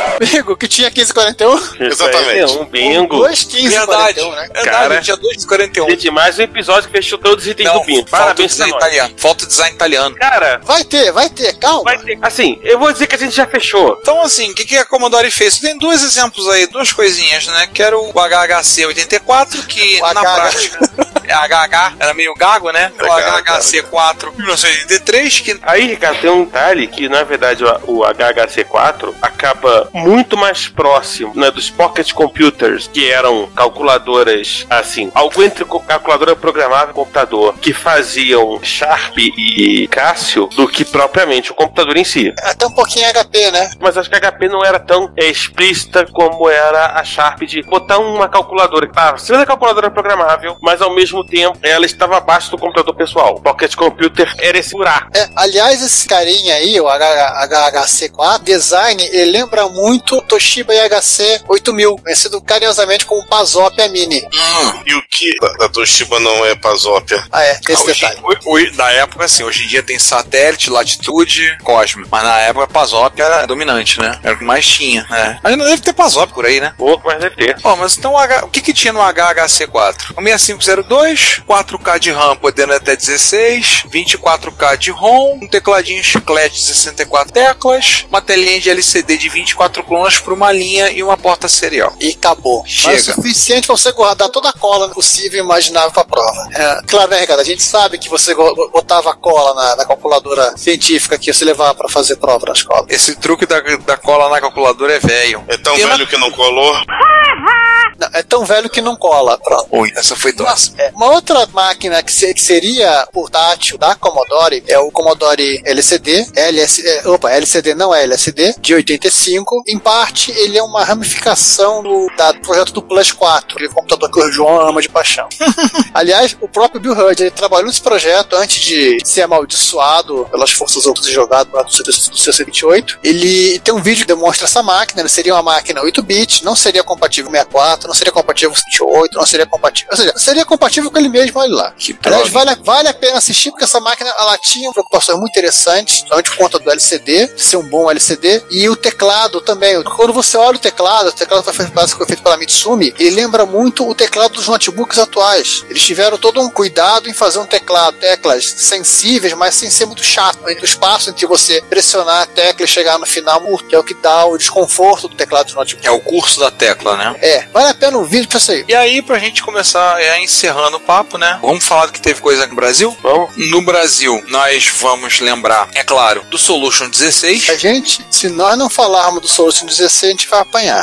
que tinha 1541. Exatamente. É um bingo. Dois 15 Verdade, 41, né? verdade, Cara. tinha 241. Gente, mais um episódio que fechou todos os itens Não, do bingo. falta o Parabéns design nós. italiano. Falta o design italiano. Cara, Vai ter, vai ter, calma. vai ter. Assim, eu vou dizer que a gente já fechou. Então, assim, o que, que a Commodore fez? Tem dois exemplos aí, duas coisinhas, né? Que era o HHC 84, que O na HH. prática. É HH, era meio gago, né? O HH. HHC 4 1983, que Aí, Ricardo, tem um detalhe que, na verdade, o o HHC4 acaba muito mais próximo né, dos pocket computers, que eram calculadoras, assim, algo entre calculadora programável e computador, que faziam Sharp e Cássio, do que propriamente o computador em si. Até um pouquinho HP, né? Mas acho que a HP não era tão é, explícita como era a Sharp de botar uma calculadora. Ah, você é calculadora programável, mas ao mesmo tempo ela estava abaixo do computador pessoal. Pocket Computer era esse buraco. É, aliás, esse carinha aí, o HHC4, design, ele lembra muito o Toshiba IHC 8000, conhecido carinhosamente como Pazopia Mini. hum, E o que da, da Toshiba não é Pazópia? Ah, é, tem esse hoje, detalhe. hoje- hoje- na época, assim, hoje em dia tem satélite, latitude, Cosmo. Mas na época a Pazop era dominante, né? Era o que mais tinha, né? Ainda deve ter Pazop por aí, né? Pouco, mas deve ter. Bom, mas então o, H- o que, que tinha no HHC4? O 6502, 4K de RAM podendo até 16, 24K de ROM, um tecladinho chiclete de 64 teclas, uma telinha de LCD de 24 colunas por uma linha e uma porta serial. E acabou. Mas Chega. o suficiente pra você guardar toda a cola possível e imaginável pra prova. É, claro, né, Ricardo? A gente sabe que você botava cola na, na calculadora científica que você levava pra fazer prova na escola. Esse truque da, da cola na calculadora é velho. É tão Tem uma- velho que não colou? Não, é tão velho que não cola. Pronto. Ui, essa foi doce. É, uma outra máquina que, se- que seria portátil da Commodore é o Commodore LCD, LS, é, opa, LCD não é LSD, de 85. Em parte, ele é uma ramificação do, da- do projeto do Plus 4, aquele computador que o João ama de paixão. Aliás, o próprio Bill Hurd ele trabalhou nesse projeto antes de ser amaldiçoado pelas forças ocultas e jogado para o C28. Ele tem um vídeo que demonstra essa máquina. Ele seria uma máquina 8-bit, não seria compatível com 64, não seria compatível com 28, não seria compatível. Ou seja, seria compatível com ele mesmo, olha lá. Que Aliás, vale, vale a pena assistir porque essa máquina ela tinha preocupações muito interessantes, principalmente por conta do LCD, ser um bom LCD, e o teclado também. Quando você olha o teclado, o teclado foi feito, foi feito pela Mitsumi, ele lembra muito o teclado dos notebooks atuais. Eles tiveram todo um cuidado em fazer um teclado, teclas sensíveis, mas sem ser muito chato. O espaço entre você pressionar a tecla e chegar no final, que é o que dá o desconforto do teclado dos notebooks. É o curso da tecla, né? É, vale a pena o vídeo pra aí. E aí, pra gente começar é, encerrando o papo, né? Vamos falar do que teve coisa no Brasil? Vamos. No Brasil, nós vamos lembrar, é claro, do Solution 16. A gente, se nós não falarmos do Solution 16, a gente vai apanhar.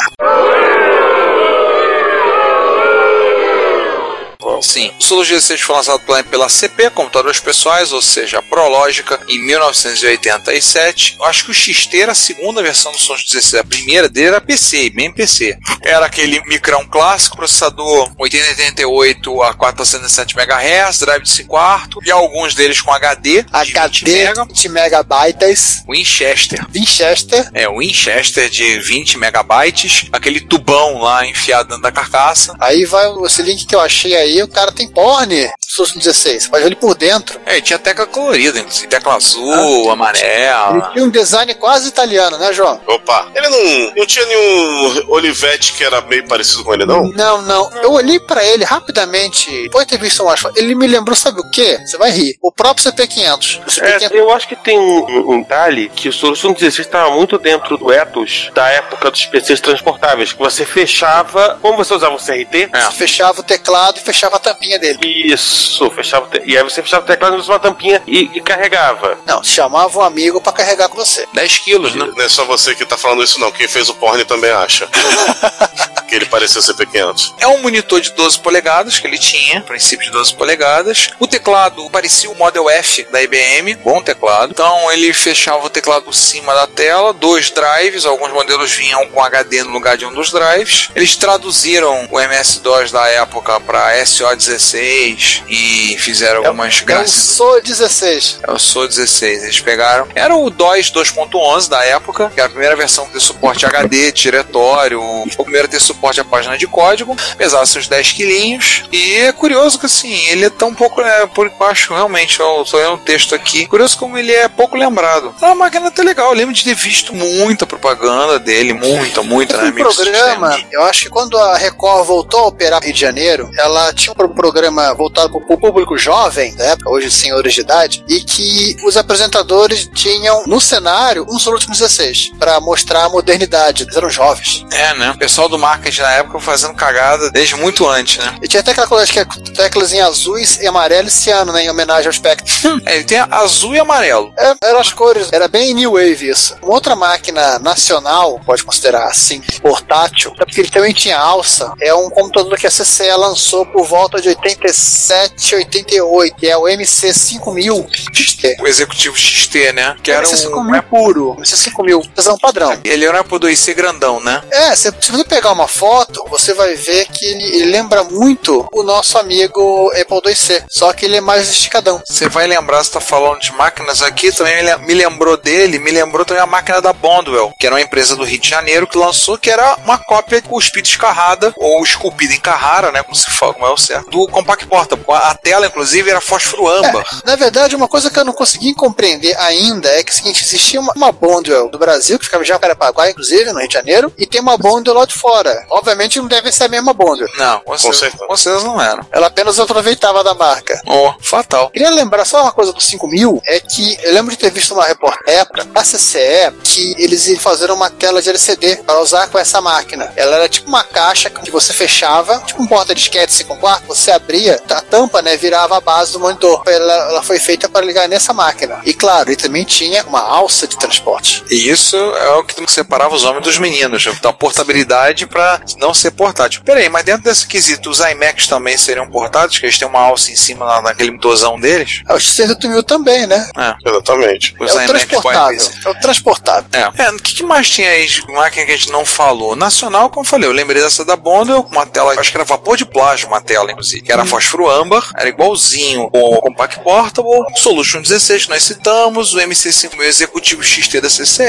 Sim. O Solution 16 foi lançado pela, CP, Computadores Pessoais, ou seja, a Prológica, em 1987. Eu acho que o XT era a segunda versão do Solution 16. A primeira dele era PC, bem PC. Era aquele micrão clássico, processador 8088 a 407 MHz, drive de 5 quarto, e alguns deles com HD, de 20 HD mega. de megabytes, Winchester. Winchester, É, o Winchester de 20 megabytes, aquele tubão lá enfiado dentro da carcaça. Aí vai esse link que eu achei aí, o cara tem porn Solution 16. Você pode ver ele por dentro. É, e tinha tecla colorida, inclusive. Tecla azul, Ele amarela. tinha um design quase italiano, né, João? Opa, ele não, não tinha nenhum Olivetti que era meio parecido com ele, não? Não, não. Eu olhei pra ele rapidamente. Depois de ter visto mais fotos, ele me lembrou, sabe o quê? Você vai rir. O próprio CP500. O CP500 É, eu acho que tem um, um detalhe que o Solution 16 estava muito dentro do ethos da época dos PCs transportáveis, que você fechava, como você usava o CRT, É. fechava o teclado e fechava a tampinha dele. isso, fechava e aí você fechava o teclado, usava uma tampinha e, e carregava. Não, chamava um amigo pra carregar com você. 10 quilos, né? Não é só você que tá falando isso, não. Quem fez o porn também acha. que ele parecia CP500. É um monitor de 12 polegadas que ele tinha, princípio de 12 polegadas. O teclado parecia o Model F da IBM, bom teclado. Então ele fechava o teclado por cima da tela, dois drives, alguns modelos vinham com HD no lugar de um dos drives. Eles traduziram o MS-DOS da época para SO16 e fizeram algumas É o graças. SO 16. Eu sou 16, eles pegaram. Era o DOS 2.11 da época, que era a primeira versão que deu suporte HD, diretório, o primeiro a ter suporte à página de código, pesava seus 10 quilinhos. E é curioso que assim, ele é tão pouco, né, por baixo, realmente, eu tô lendo um texto aqui. Curioso como ele é pouco lembrado. É uma máquina até legal, eu lembro de ter visto muita propaganda dele, muita, muita, né, Um programa, eu acho que quando a Record voltou a operar no Rio de Janeiro, ela tinha um pro- programa voltado para o público jovem, da época, hoje senhores de idade, e que os apresentadores tinham no cenário um Solution 16 para mostrar a modernidade. Eles eram jovens. É, né? O pessoal do na época fazendo cagada desde muito antes, né? E tinha até aquela coisa que é teclas em azuis e amarelo esse ano, né? Em homenagem ao Spectre. É, ele tem azul e amarelo. É, eram as cores, era bem new wave isso. Uma outra máquina nacional, pode considerar assim, portátil, até porque ele também tinha alça, é um computador que a CCE lançou por volta de 87, 88, que é o MC5000 XT. O executivo XT, né? Que era MC5000 um. puro, MC5000, tesão padrão. Ele era um Apple IIc grandão, né? É, se você pegar uma foto, você vai ver que ele, ele lembra muito o nosso amigo Apple IIc, só que ele é mais esticadão. Você vai lembrar, você tá falando de máquinas aqui, também me lem- me lembrou dele, me lembrou também a máquina da Bondwell, que era uma empresa do Rio de Janeiro que lançou, que era uma cópia cuspida escarrada, ou esculpida em Carrara, né? Como se fala, como é o certo, do Compact Portable. A tela, inclusive, era fósforo âmbar. Na verdade, uma coisa que eu não consegui compreender ainda é que é o seguinte, existia uma, uma Bondwell do Brasil, que ficava em Jacarepaguá, inclusive, no Rio de Janeiro, e tem uma Bondwell lá de fora. Obviamente não deve ser a mesma Bondwell. Não, com certeza, certeza. com certeza não era. Ela apenas aproveitava da marca. Oh, fatal. Queria lembrar só uma coisa do 5000, é que eu lembro de ter visto uma reportagem da CCE que eles fazeram uma tela de LCD para usar com essa máquina. Ela era tipo uma caixa que você fechava, tipo um porta-disquete 5 quartos, você abria, a tampa, né, virava a base do monitor. Ela, ela foi feita para ligar nessa máquina. E claro, ele também tinha uma alça de transporte. E isso é o que separava os homens dos meninos. Então, portabilidade para não ser portátil. Peraí, mas dentro desse quesito, os iMacs também seriam portáteis? Que eles têm uma alça em cima lá naquele motorzão deles? Ah, o X68000 também, né? É. Exatamente. Os é o transportável. É o transportável. É. É, o que, que mais tinha aí de máquina que a gente não falou? Nacional, como eu falei, eu lembrei dessa da Bondwell, uma tela, acho que era vapor de plástico, uma tela, inclusive, que era fósforo âmbar, era igualzinho com o Compact Portable, Solution 16 que nós citamos, o MC5000 Executivo XT da CCE,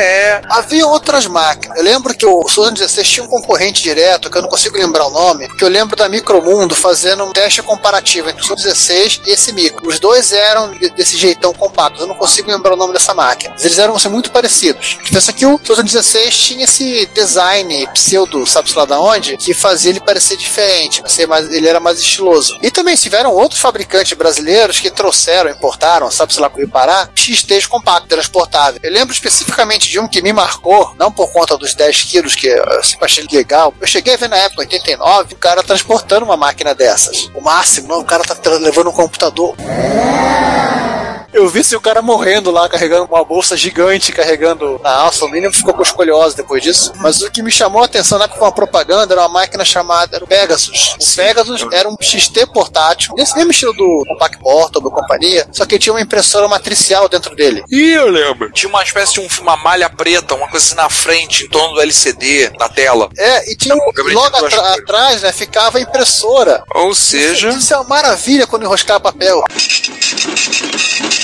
Havia outras máquinas. Eu lembro que o Solution 16 tinha um concorrente direto, que eu não consigo lembrar o nome, que eu lembro da Micromundo fazendo um teste comparativo entre o Solution 16 e esse micro. Os dois eram de- desse jeitão compacto. Eu não consigo lembrar o nome dessa máquina. Mas eles eram assim, muito parecidos. Pensa que o Solution 16 tinha esse design pseudo, sabe-se lá da onde, que fazia ele parecer diferente. Mais, ele era mais estiloso. E também tiveram outros fabricantes brasileiros que trouxeram, importaram, sabe-se lá com o Pará, XTs compactos, transportáveis. Eu lembro especificamente de um que me marcou, não por conta dos 10 quilos, que eu sempre achei legal. Eu cheguei a ver na época, 89, o cara transportando uma máquina dessas. O máximo, não, o cara tá levando um computador. Eu vi se o cara morrendo lá, carregando uma bolsa gigante, carregando a alça. O mínimo ficou com escoliose depois disso. Mas o que me chamou a atenção na época uma propaganda, era uma máquina chamada Pegasus. O Pegasus era um XT portátil, nesse mesmo estilo do Compact Portable companhia, só que tinha uma impressora matricial dentro dele. Ih, eu lembro. Tinha uma espécie de um- uma malha preta, uma coisa assim na frente, em torno do LCD, na tela. É, e tinha um, logo atra- atrás, né, ficava a impressora. Ou seja, Isso é uma maravilha quando enroscar papel.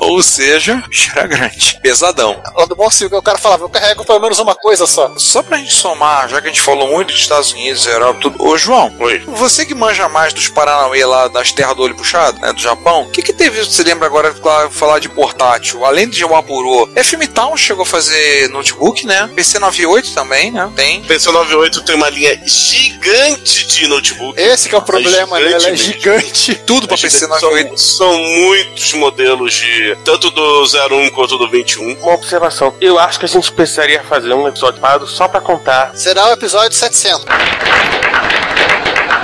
Ou seja, era grande, pesadão. Lá do bom o cara falava, eu carrego pelo menos uma coisa só. Só pra gente somar, já que a gente falou muito dos Estados Unidos, Europa, tudo. Ô, João, Oi. você que manja mais dos Paranauê lá das terras do olho puxado, né, do Japão, o que que teve, você lembra agora, claro, falar de portátil? Além de Wapuro, FM Town chegou a fazer notebook, né? PC 98 também, né? Tem. PC 98 tem uma linha gigante de notebook. Esse que é o problema, né? Ela é gigante. Tudo pra Acho PC que 98. São, são muitos modelos de tanto do 01 quanto do 21. Uma observação. Eu acho que a gente precisaria fazer um episódio parado só pra contar Será o episódio 700.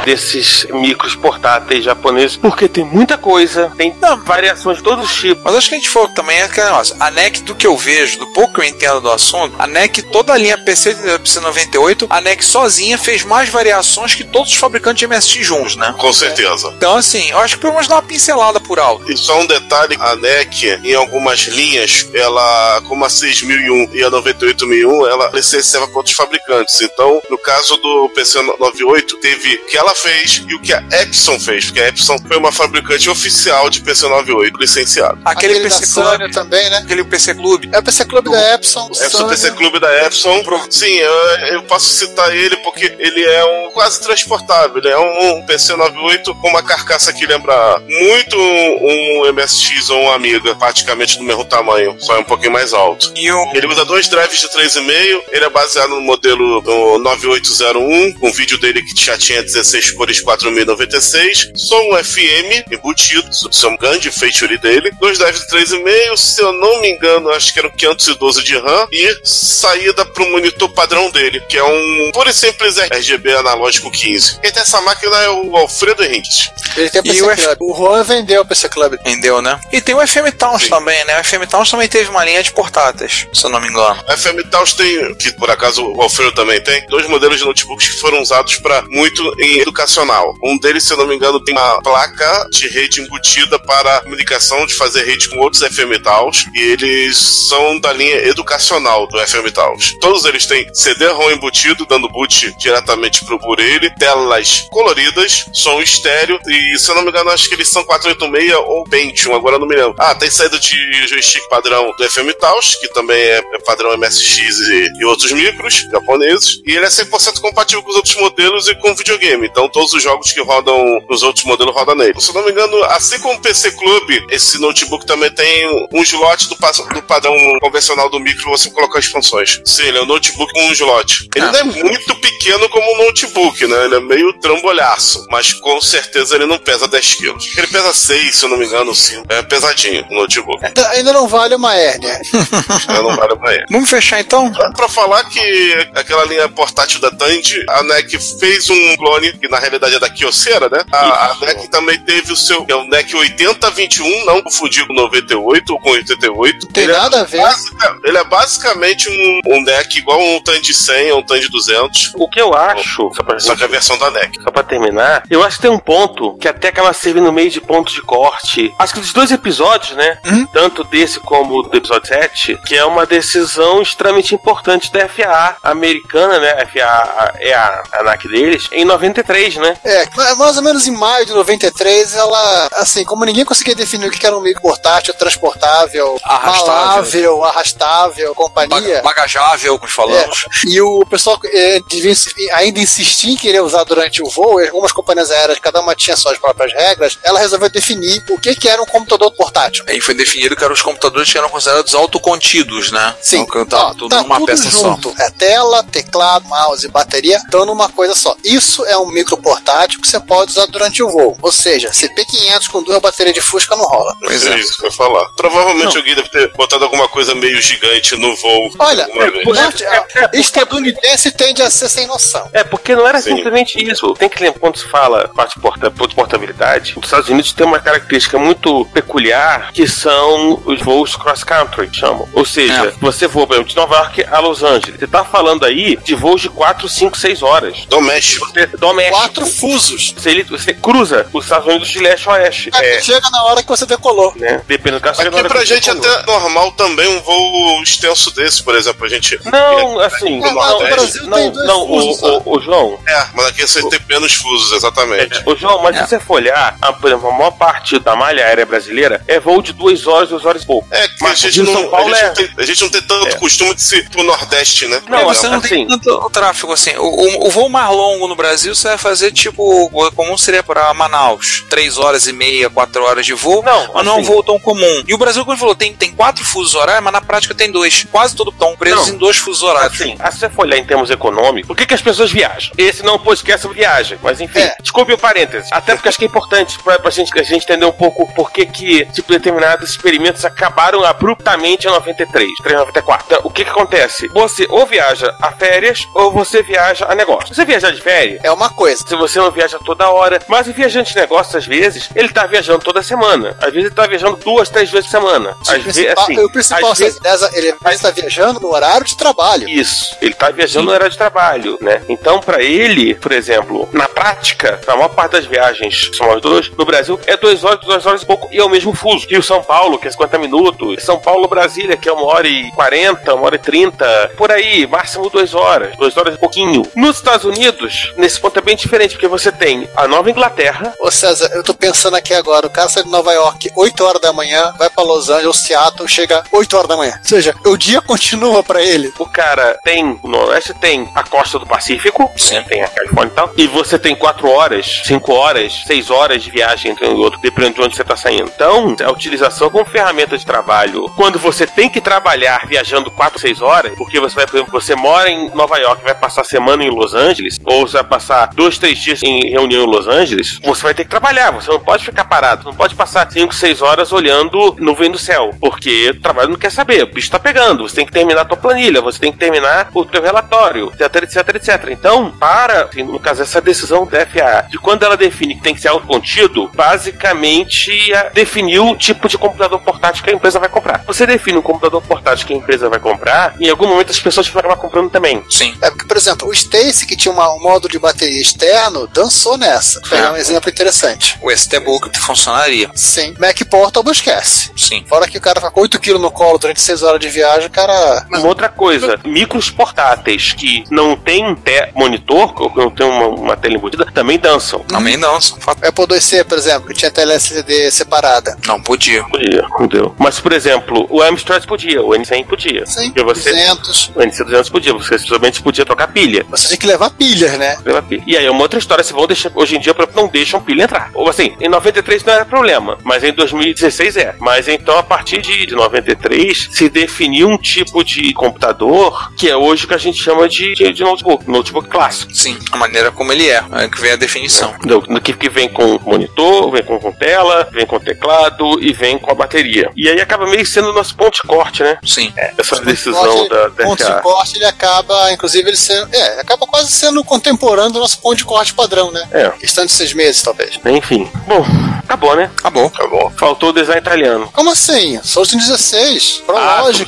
Desses micros portáteis japoneses, porque tem muita coisa, tem variações de todos os tipos. Mas acho que a gente falou também é aquele negócio. A NEC, do que eu vejo, do pouco que eu entendo do assunto, a NEC, toda a linha PC de PC 98, a NEC sozinha fez mais variações que todos os fabricantes de MSX juntos, né? Com certeza. Então, assim, eu acho que pelo menos dá uma pincelada por alto. E só um detalhe, a NEC, em algumas linhas, ela, como a 6001 e a 98001, ela licenciava para outros fabricantes. Então, no caso do PC 98, teve que ela fez e o que a Epson fez, porque a Epson foi uma fabricante oficial de PC 98 licenciado. Aquele, Aquele da PC Sony Club, também, né? aquele PC Clube. É o PC Clube da Epson. Epson Sony. PC Clube da Epson. Sim, eu, eu posso citar ele porque ele é um quase transportável. Ele é um, PC 98 com uma carcaça que lembra muito um, um MSX ou um Amiga, praticamente do mesmo tamanho, só é um pouquinho mais alto. E o. Ele usa dois drives de 3,5, ele é baseado no modelo do 9801, com vídeo dele que já tinha 16 cores 4096, som FM embutido, isso é um grande feature dele, dois drives de 3,5, se eu não me engano, acho que eram 512 de RAM, e saída pro monitor padrão dele, que é um puro e simples RGB analógico 15. Quem tem essa máquina é o Alfredo Henriques. Ele tem o E PC o F- Club. O Juan vendeu o PC Club. Entendeu, né? E tem o FM Towns Sim. também, né? O FM Towns também teve uma linha de portáteis, se eu não me engano. A FM Taos tem, que por acaso o Alfredo também tem, dois modelos de notebooks que foram usados para muito em educacional. Um deles, se eu não me engano, tem uma placa de rede embutida para comunicação de fazer rede com outros FM Taos e eles são da linha educacional do FM Taos. Todos eles têm CD-ROM embutido, dando boot diretamente pro por ele, telas coloridas, som estéreo e, se eu não me engano, acho que eles são 486 ou Pentium, agora não me lembro. Ah, tem saída de joystick padrão do FM Taos, que também é padrão MSX e, e outros micros japoneses, e ele é 100% compatível com os outros modelos e com videogame. Então todos os jogos que rodam nos outros modelos rodam nele. Se eu não me engano, assim como o PC Club, esse notebook também tem um slot do, pa- do padrão convencional do micro você colocar as funções. Sim, ele é um notebook com um slot. Ele Ah. não é muito pequeno como um notebook, né? Ele é meio trambolhaço, mas com certeza ele não pesa 10 quilos. Ele pesa 6, se eu não me engano, 5. É pesadinho o notebook. Ainda- Ainda não vale uma hérnia. Já não vale pra ele. Vamos fechar então? Pra falar que aquela linha portátil da Tandy, a NEC fez um clone, que na realidade é da Kyocera, né? A, a NEC também teve o seu, que é o NEC 8021, não confundir com 98 ou com 88. Não tem ele nada é a ver. basica- ele é basicamente um, um NEC igual um Tandy 100 ou um Tandy 200, O que eu acho, só pra, só que é a versão da NEC. só pra terminar, eu acho que tem um ponto que até acaba servindo no meio de pontos de corte. Acho que dos dois episódios, né? Tanto desse como do episódio 7, que é uma decisão extremamente importante da FAA americana, né? A FAA é a ANAC deles, em 93, né? É, ma- mais ou menos em maio de 93, ela, assim, como ninguém conseguia definir o que era um micro portátil, transportável, Arrastável. malável, arrastável, companhia. Baga- Bagajável, como falamos. E o pessoal eh, devia ainda insistir em querer usar durante o voo, e algumas companhias aéreas, cada uma tinha suas próprias regras, ela resolveu definir o que, que era um computador portátil. Aí foi definido que eram os computadores que eram considerados autocontidos, né? Sim, Então, tava Ó, tudo tá numa tudo peça junto. É tela, teclado, mouse e bateria, estão numa coisa só. Isso é um micro portátil que você pode usar durante o voo. Ou seja, CP500 com duas baterias de Fusca não rola. Pois é é. isso que eu ia falar. Provavelmente alguém deve ter botado alguma coisa meio gigante no voo. Olha, norte- é, é, porque- estadunidense tende a ser sem noção. É, porque não era Sim. simplesmente isso. Tem que lembrar, quando se fala parte de porta, de portabilidade, os Estados Unidos tem uma característica muito peculiar, que são os voos cross-country, chamam. Ou seja, É. você voa, por exemplo, de Nova York a Los Angeles. Você tá falando aí de voos de 4, 5, 6 horas. Doméstico. Você, doméstico. Quatro fusos. Você, ele- você cruza os Estados Unidos de leste a oeste. É, Chega na hora que você decolou. né? Dependendo do caso, Aqui pra gente é decolou. até normal também um voo extenso desse, por exemplo, a gente. Não, assim, É, não, mas no não, Brasil não, tem dois não, fusos, o, o, o João, É, mas aqui você tem menos fusos, exatamente. Ô, João, mas se você for olhar, a, por exemplo, a maior parte da malha aérea brasileira é voo de duas horas, duas horas e pouco. É, que a Mas gente, não, São Paulo a, gente é- não tem, a gente não tem tanto costume de se ir pro Nordeste, né? Não, É, você não assim- tem tanto tráfego assim. O, o- o voo mais longo no Brasil você vai fazer tipo. O comum seria para Manaus. Três horas e meia, quatro horas de voo. Não, mas não é um assim- voo tão comum. E o Brasil, como falou, tem, tem quatro fusos horários, mas na prática tem dois. Quase todo estão presos Não. em dois fusos horários. Assim, se você for olhar em termos econômicos, por que, que as pessoas viajam? Esse não é um podcast sobre viagem, mas enfim, É. desculpe o parênteses. Até porque acho que é importante pra, pra gente, a gente entender um pouco por que, que tipo, determinados experimentos acabaram abruptamente em 93, 394. Então, o que, que acontece? Você ou viaja a férias ou você viaja a negócio. Você viajar de férias, É uma coisa. Se você não viaja toda hora. Mas o viajante de negócio, às vezes, ele tá viajando toda semana. Às vezes ele tá viajando duas, três vezes por semana. Às O vezes, principal, assim, o principal às vezes- ele está viajando no horário de trabalho. isso, ele tá viajando no horário de trabalho, né? Então, pra ele, por exemplo, na prática, a maior parte das viagens são as duas, no Brasil é duas horas, duas horas e pouco, e é o mesmo fuso. Rio São Paulo, que é 50 minutos, São Paulo Brasília, que é uma hora e 40, uma hora e 30, por aí, máximo duas horas, duas horas e pouquinho. Nos Estados Unidos, nesse ponto é bem diferente, porque você tem a Nova Inglaterra, Ô César, eu tô pensando aqui agora, o cara sai de Nova York 8 horas da manhã, vai pra Los Angeles, Seattle, chega 8 horas da manhã. Ou seja, o dia continua pra ele. O cara tem, no Noroeste tem a costa do Pacífico, né, tem a Califórnia e tal, e você tem 4 horas, 5 horas, 6 horas de viagem entre um e outro, dependendo de onde você tá saindo. Então, a utilização como ferramenta de trabalho, quando você tem que trabalhar viajando 4, 6 horas, porque você vai, por exemplo, você mora em Nova York, vai passar a semana em Los Angeles, ou você vai passar 2, 3 dias em reunião em Los Angeles, você vai ter que trabalhar, você não pode ficar parado, não pode passar 5, 6 horas olhando nuvem do céu, porque o trabalho não quer saber, o bicho tá pegando, você tem que terminar a tua planilha, você tem que terminar o teu relatório, etc, etc, etc. Então, para, assim, no caso, essa decisão da FAA, de quando ela define que tem que ser autocontido, basicamente definiu o tipo de computador portátil que a empresa vai comprar. Você define o computador portátil que a empresa vai comprar, em algum momento as pessoas vão acabar comprando também. Sim. É porque, por exemplo, o Stacy, que tinha uma- um módulo de bateria externo, dançou nessa. Vou pegar É. um exemplo interessante. O ST-Book funcionaria. Sim. Mac Portable esquece. Sim. Fora que o cara tá com 8 kg no colo durante 6 horas de viagem, o cara. Uma outra coisa, micros portáteis que não tem te- monitor, ou que não tem uma, uma tela embutida, também dançam. Também não, fato. O Apple IIc, por exemplo, que tinha tela LCD separada. Não podia. Podia, entendeu? Mas, por exemplo, o Amstrad podia, o N100 podia. Sim, você, 200. o NC200 podia, você simplesmente podia trocar pilha. Você tinha que levar pilhas, né? Levar pilha. E aí, é uma outra história, se vão deixar, hoje em dia, por exemplo, não deixam pilha entrar. Ou assim, em 93 não era problema, mas em 2016 é. Mas então, a partir de, de 93, se definiu um tipo de computador que é hoje o que a gente chama de, de, de notebook, notebook clássico. Sim, a maneira como ele é. É que vem a definição. Entendeu? Que, que vem com monitor, vem com, com tela, vem com teclado e vem com a bateria. E aí acaba meio sendo o nosso ponto de corte, né? Sim. Essa decisão Corte- da, da ponto de corte, ele acaba, inclusive, ele sendo. É, acaba quase sendo contemporâneo do nosso ponto de corte padrão, né? É, Questão de seis meses, talvez. enfim. Bom, acabou, né? Acabou. Acabou. Faltou o design italiano. Como assim? Em 16. Pra Ah, aqui.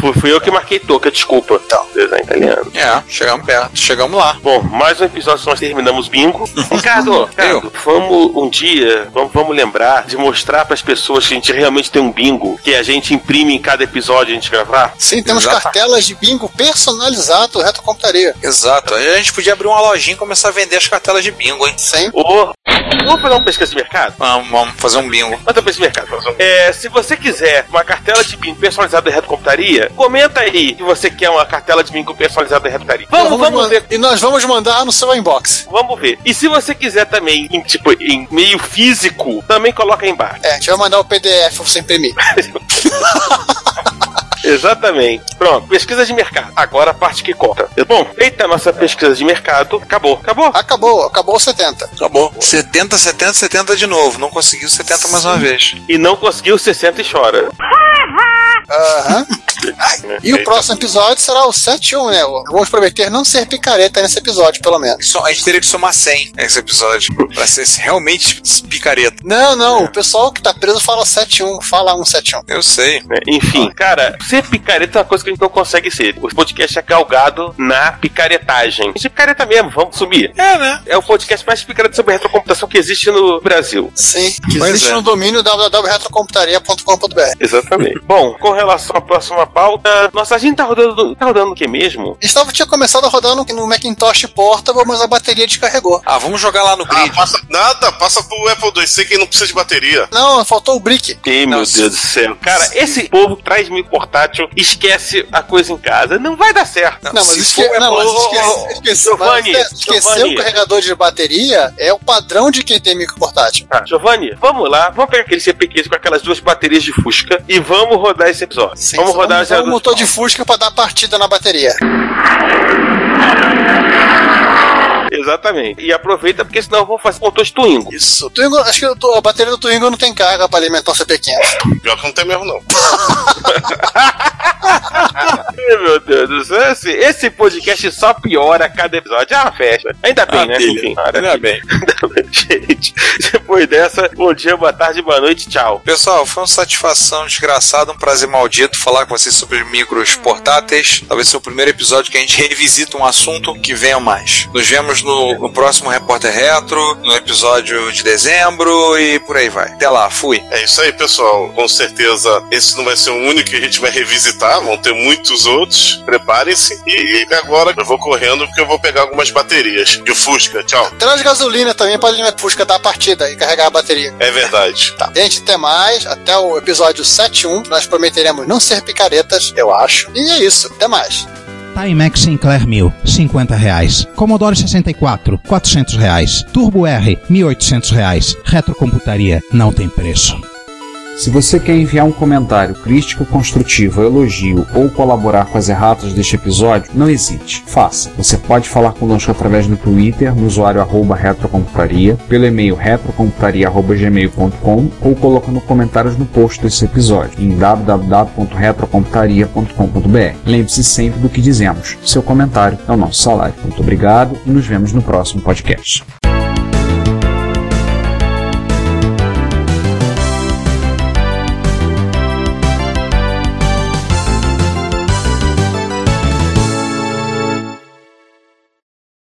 Fui, fui eu que marquei toca, desculpa. Então. Design italiano. É, chegamos perto. Chegamos lá. Bom, mais um episódio nós terminamos bingo. Ricardo, Ricardo, vamos um dia, vamos, vamos lembrar de mostrar para as pessoas que a gente realmente tem um bingo que a gente imprime em cada episódio a gente gravar. Sim, temos Exato. cartelas de bingo personalizado retrocomputaria. Exato. Aí a gente podia abrir uma lojinha começar a vender as cartelas de bingo, hein? Sim. Ou vamos fazer uma pesquisa de mercado? Vamos, vamos fazer um bingo. Manda pra esse mercado. É, se você quiser uma cartela de bingo personalizada da Computaria, comenta aí que você quer uma cartela de bingo personalizada da Computaria. Vamos, vamos man- ver. E nós vamos mandar no seu inbox. Vamos ver. E se você quiser também, em, tipo, em meio físico, também coloca aí embaixo. É, a gente vai mandar o PDF pra você imprimir. Exatamente. Pronto, pesquisa de mercado. Agora a parte que conta. Bom, feita a nossa pesquisa de mercado, acabou. Acabou. Acabou, acabou o 70. Acabou. 70, 70, 70 de novo. Não conseguiu 70 mais uma vez. E não conseguiu 60 e chora. Aham. E o próximo episódio será o 71, né? Vamos prometer não ser picareta nesse episódio, pelo menos. Só- A gente teria que somar 100 nesse episódio. pra ser realmente picareta. Não, não, o pessoal que tá preso fala 71, fala 171. Eu sei. né? Enfim, cara, ser picareta é uma coisa que a gente não consegue ser. O podcast é galgado na picaretagem. A gente é picareta mesmo, vamos sumir. É, né? É o podcast mais picareta sobre retrocomputação que existe no Brasil. Sim, que existe é. no domínio www.retrocomputaria.com.br. Exatamente. Bom, com relação à próxima pauta, nossa, a gente tá rodando, tá rodando o que mesmo? Estava tinha começado a rodar no, Macintosh Portable, mas a bateria descarregou. Ah, vamos jogar lá no Ah, grid. passa, nada, passa pro Apple IIc que não precisa de bateria. Não, faltou o brick. Ih, meu Nossa. Deus do céu. Cara, esse povo traz mil portátil, esquece a coisa em casa. Não vai dar certo. Não, mas, se esque... é não, mas esquece, esquece, Giovanni, mas esquecer Giovanni. o carregador de bateria é o padrão de quem tem micro portátil. Tá, Giovanni, vamos lá, vamos pegar aquele CP15 com aquelas duas baterias de Fusca e vamos rodar esse episódio. Sim, vamos rodar vamos, esse um motor de Fusca pra dar partida na bateria. Exatamente. E aproveita, porque senão eu vou fazer motor Twingo. Isso. Twingo, acho que a bateria do Twingo não tem carga pra alimentar o CP500. Pior que não tem mesmo, não. Meu Deus do céu. Esse, esse podcast só piora a cada episódio. É uma festa. Ainda bem, né? Maravilha. Enfim, Ainda bem. Ainda bem. Gente, depois dessa, bom dia, boa tarde, boa noite, tchau. Pessoal, foi uma satisfação desgraçada, um prazer maldito falar com vocês sobre micros portáteis. Talvez seja o primeiro episódio que a gente revisita um assunto que venha mais. Nos vemos no, no próximo Repórter Retro, no episódio de dezembro e por aí vai. Até lá, fui. É isso aí, pessoal. Com certeza esse não vai ser o único que a gente vai revisitar, vão ter muitos outros. Preparem-se. E agora eu vou correndo porque eu vou pegar algumas baterias. De Fusca, tchau. Traz gasolina também pode a Fusca dar a partida e carregar a bateria. É verdade. Tá. Gente, até mais. Até o episódio 71. Nós prometeremos não ser picaretas, eu acho. E é isso. Até mais. Timex Sinclair 1000, 50 reais. Commodore 64, 400 reais. Turbo R, 1.800 reais. Retrocomputaria não tem preço. Se você quer enviar um comentário crítico, construtivo, elogio ou colaborar com as erratas deste episódio, não hesite, faça. Você pode falar conosco através do Twitter, no usuário arroba retrocomputaria, pelo e-mail retrocomputaria.gmail.com ou colocando comentários no post desse episódio em www.retrocomputaria.com.br. Lembre-se sempre do que dizemos. Seu comentário é o nosso salário. Muito obrigado e nos vemos no próximo podcast.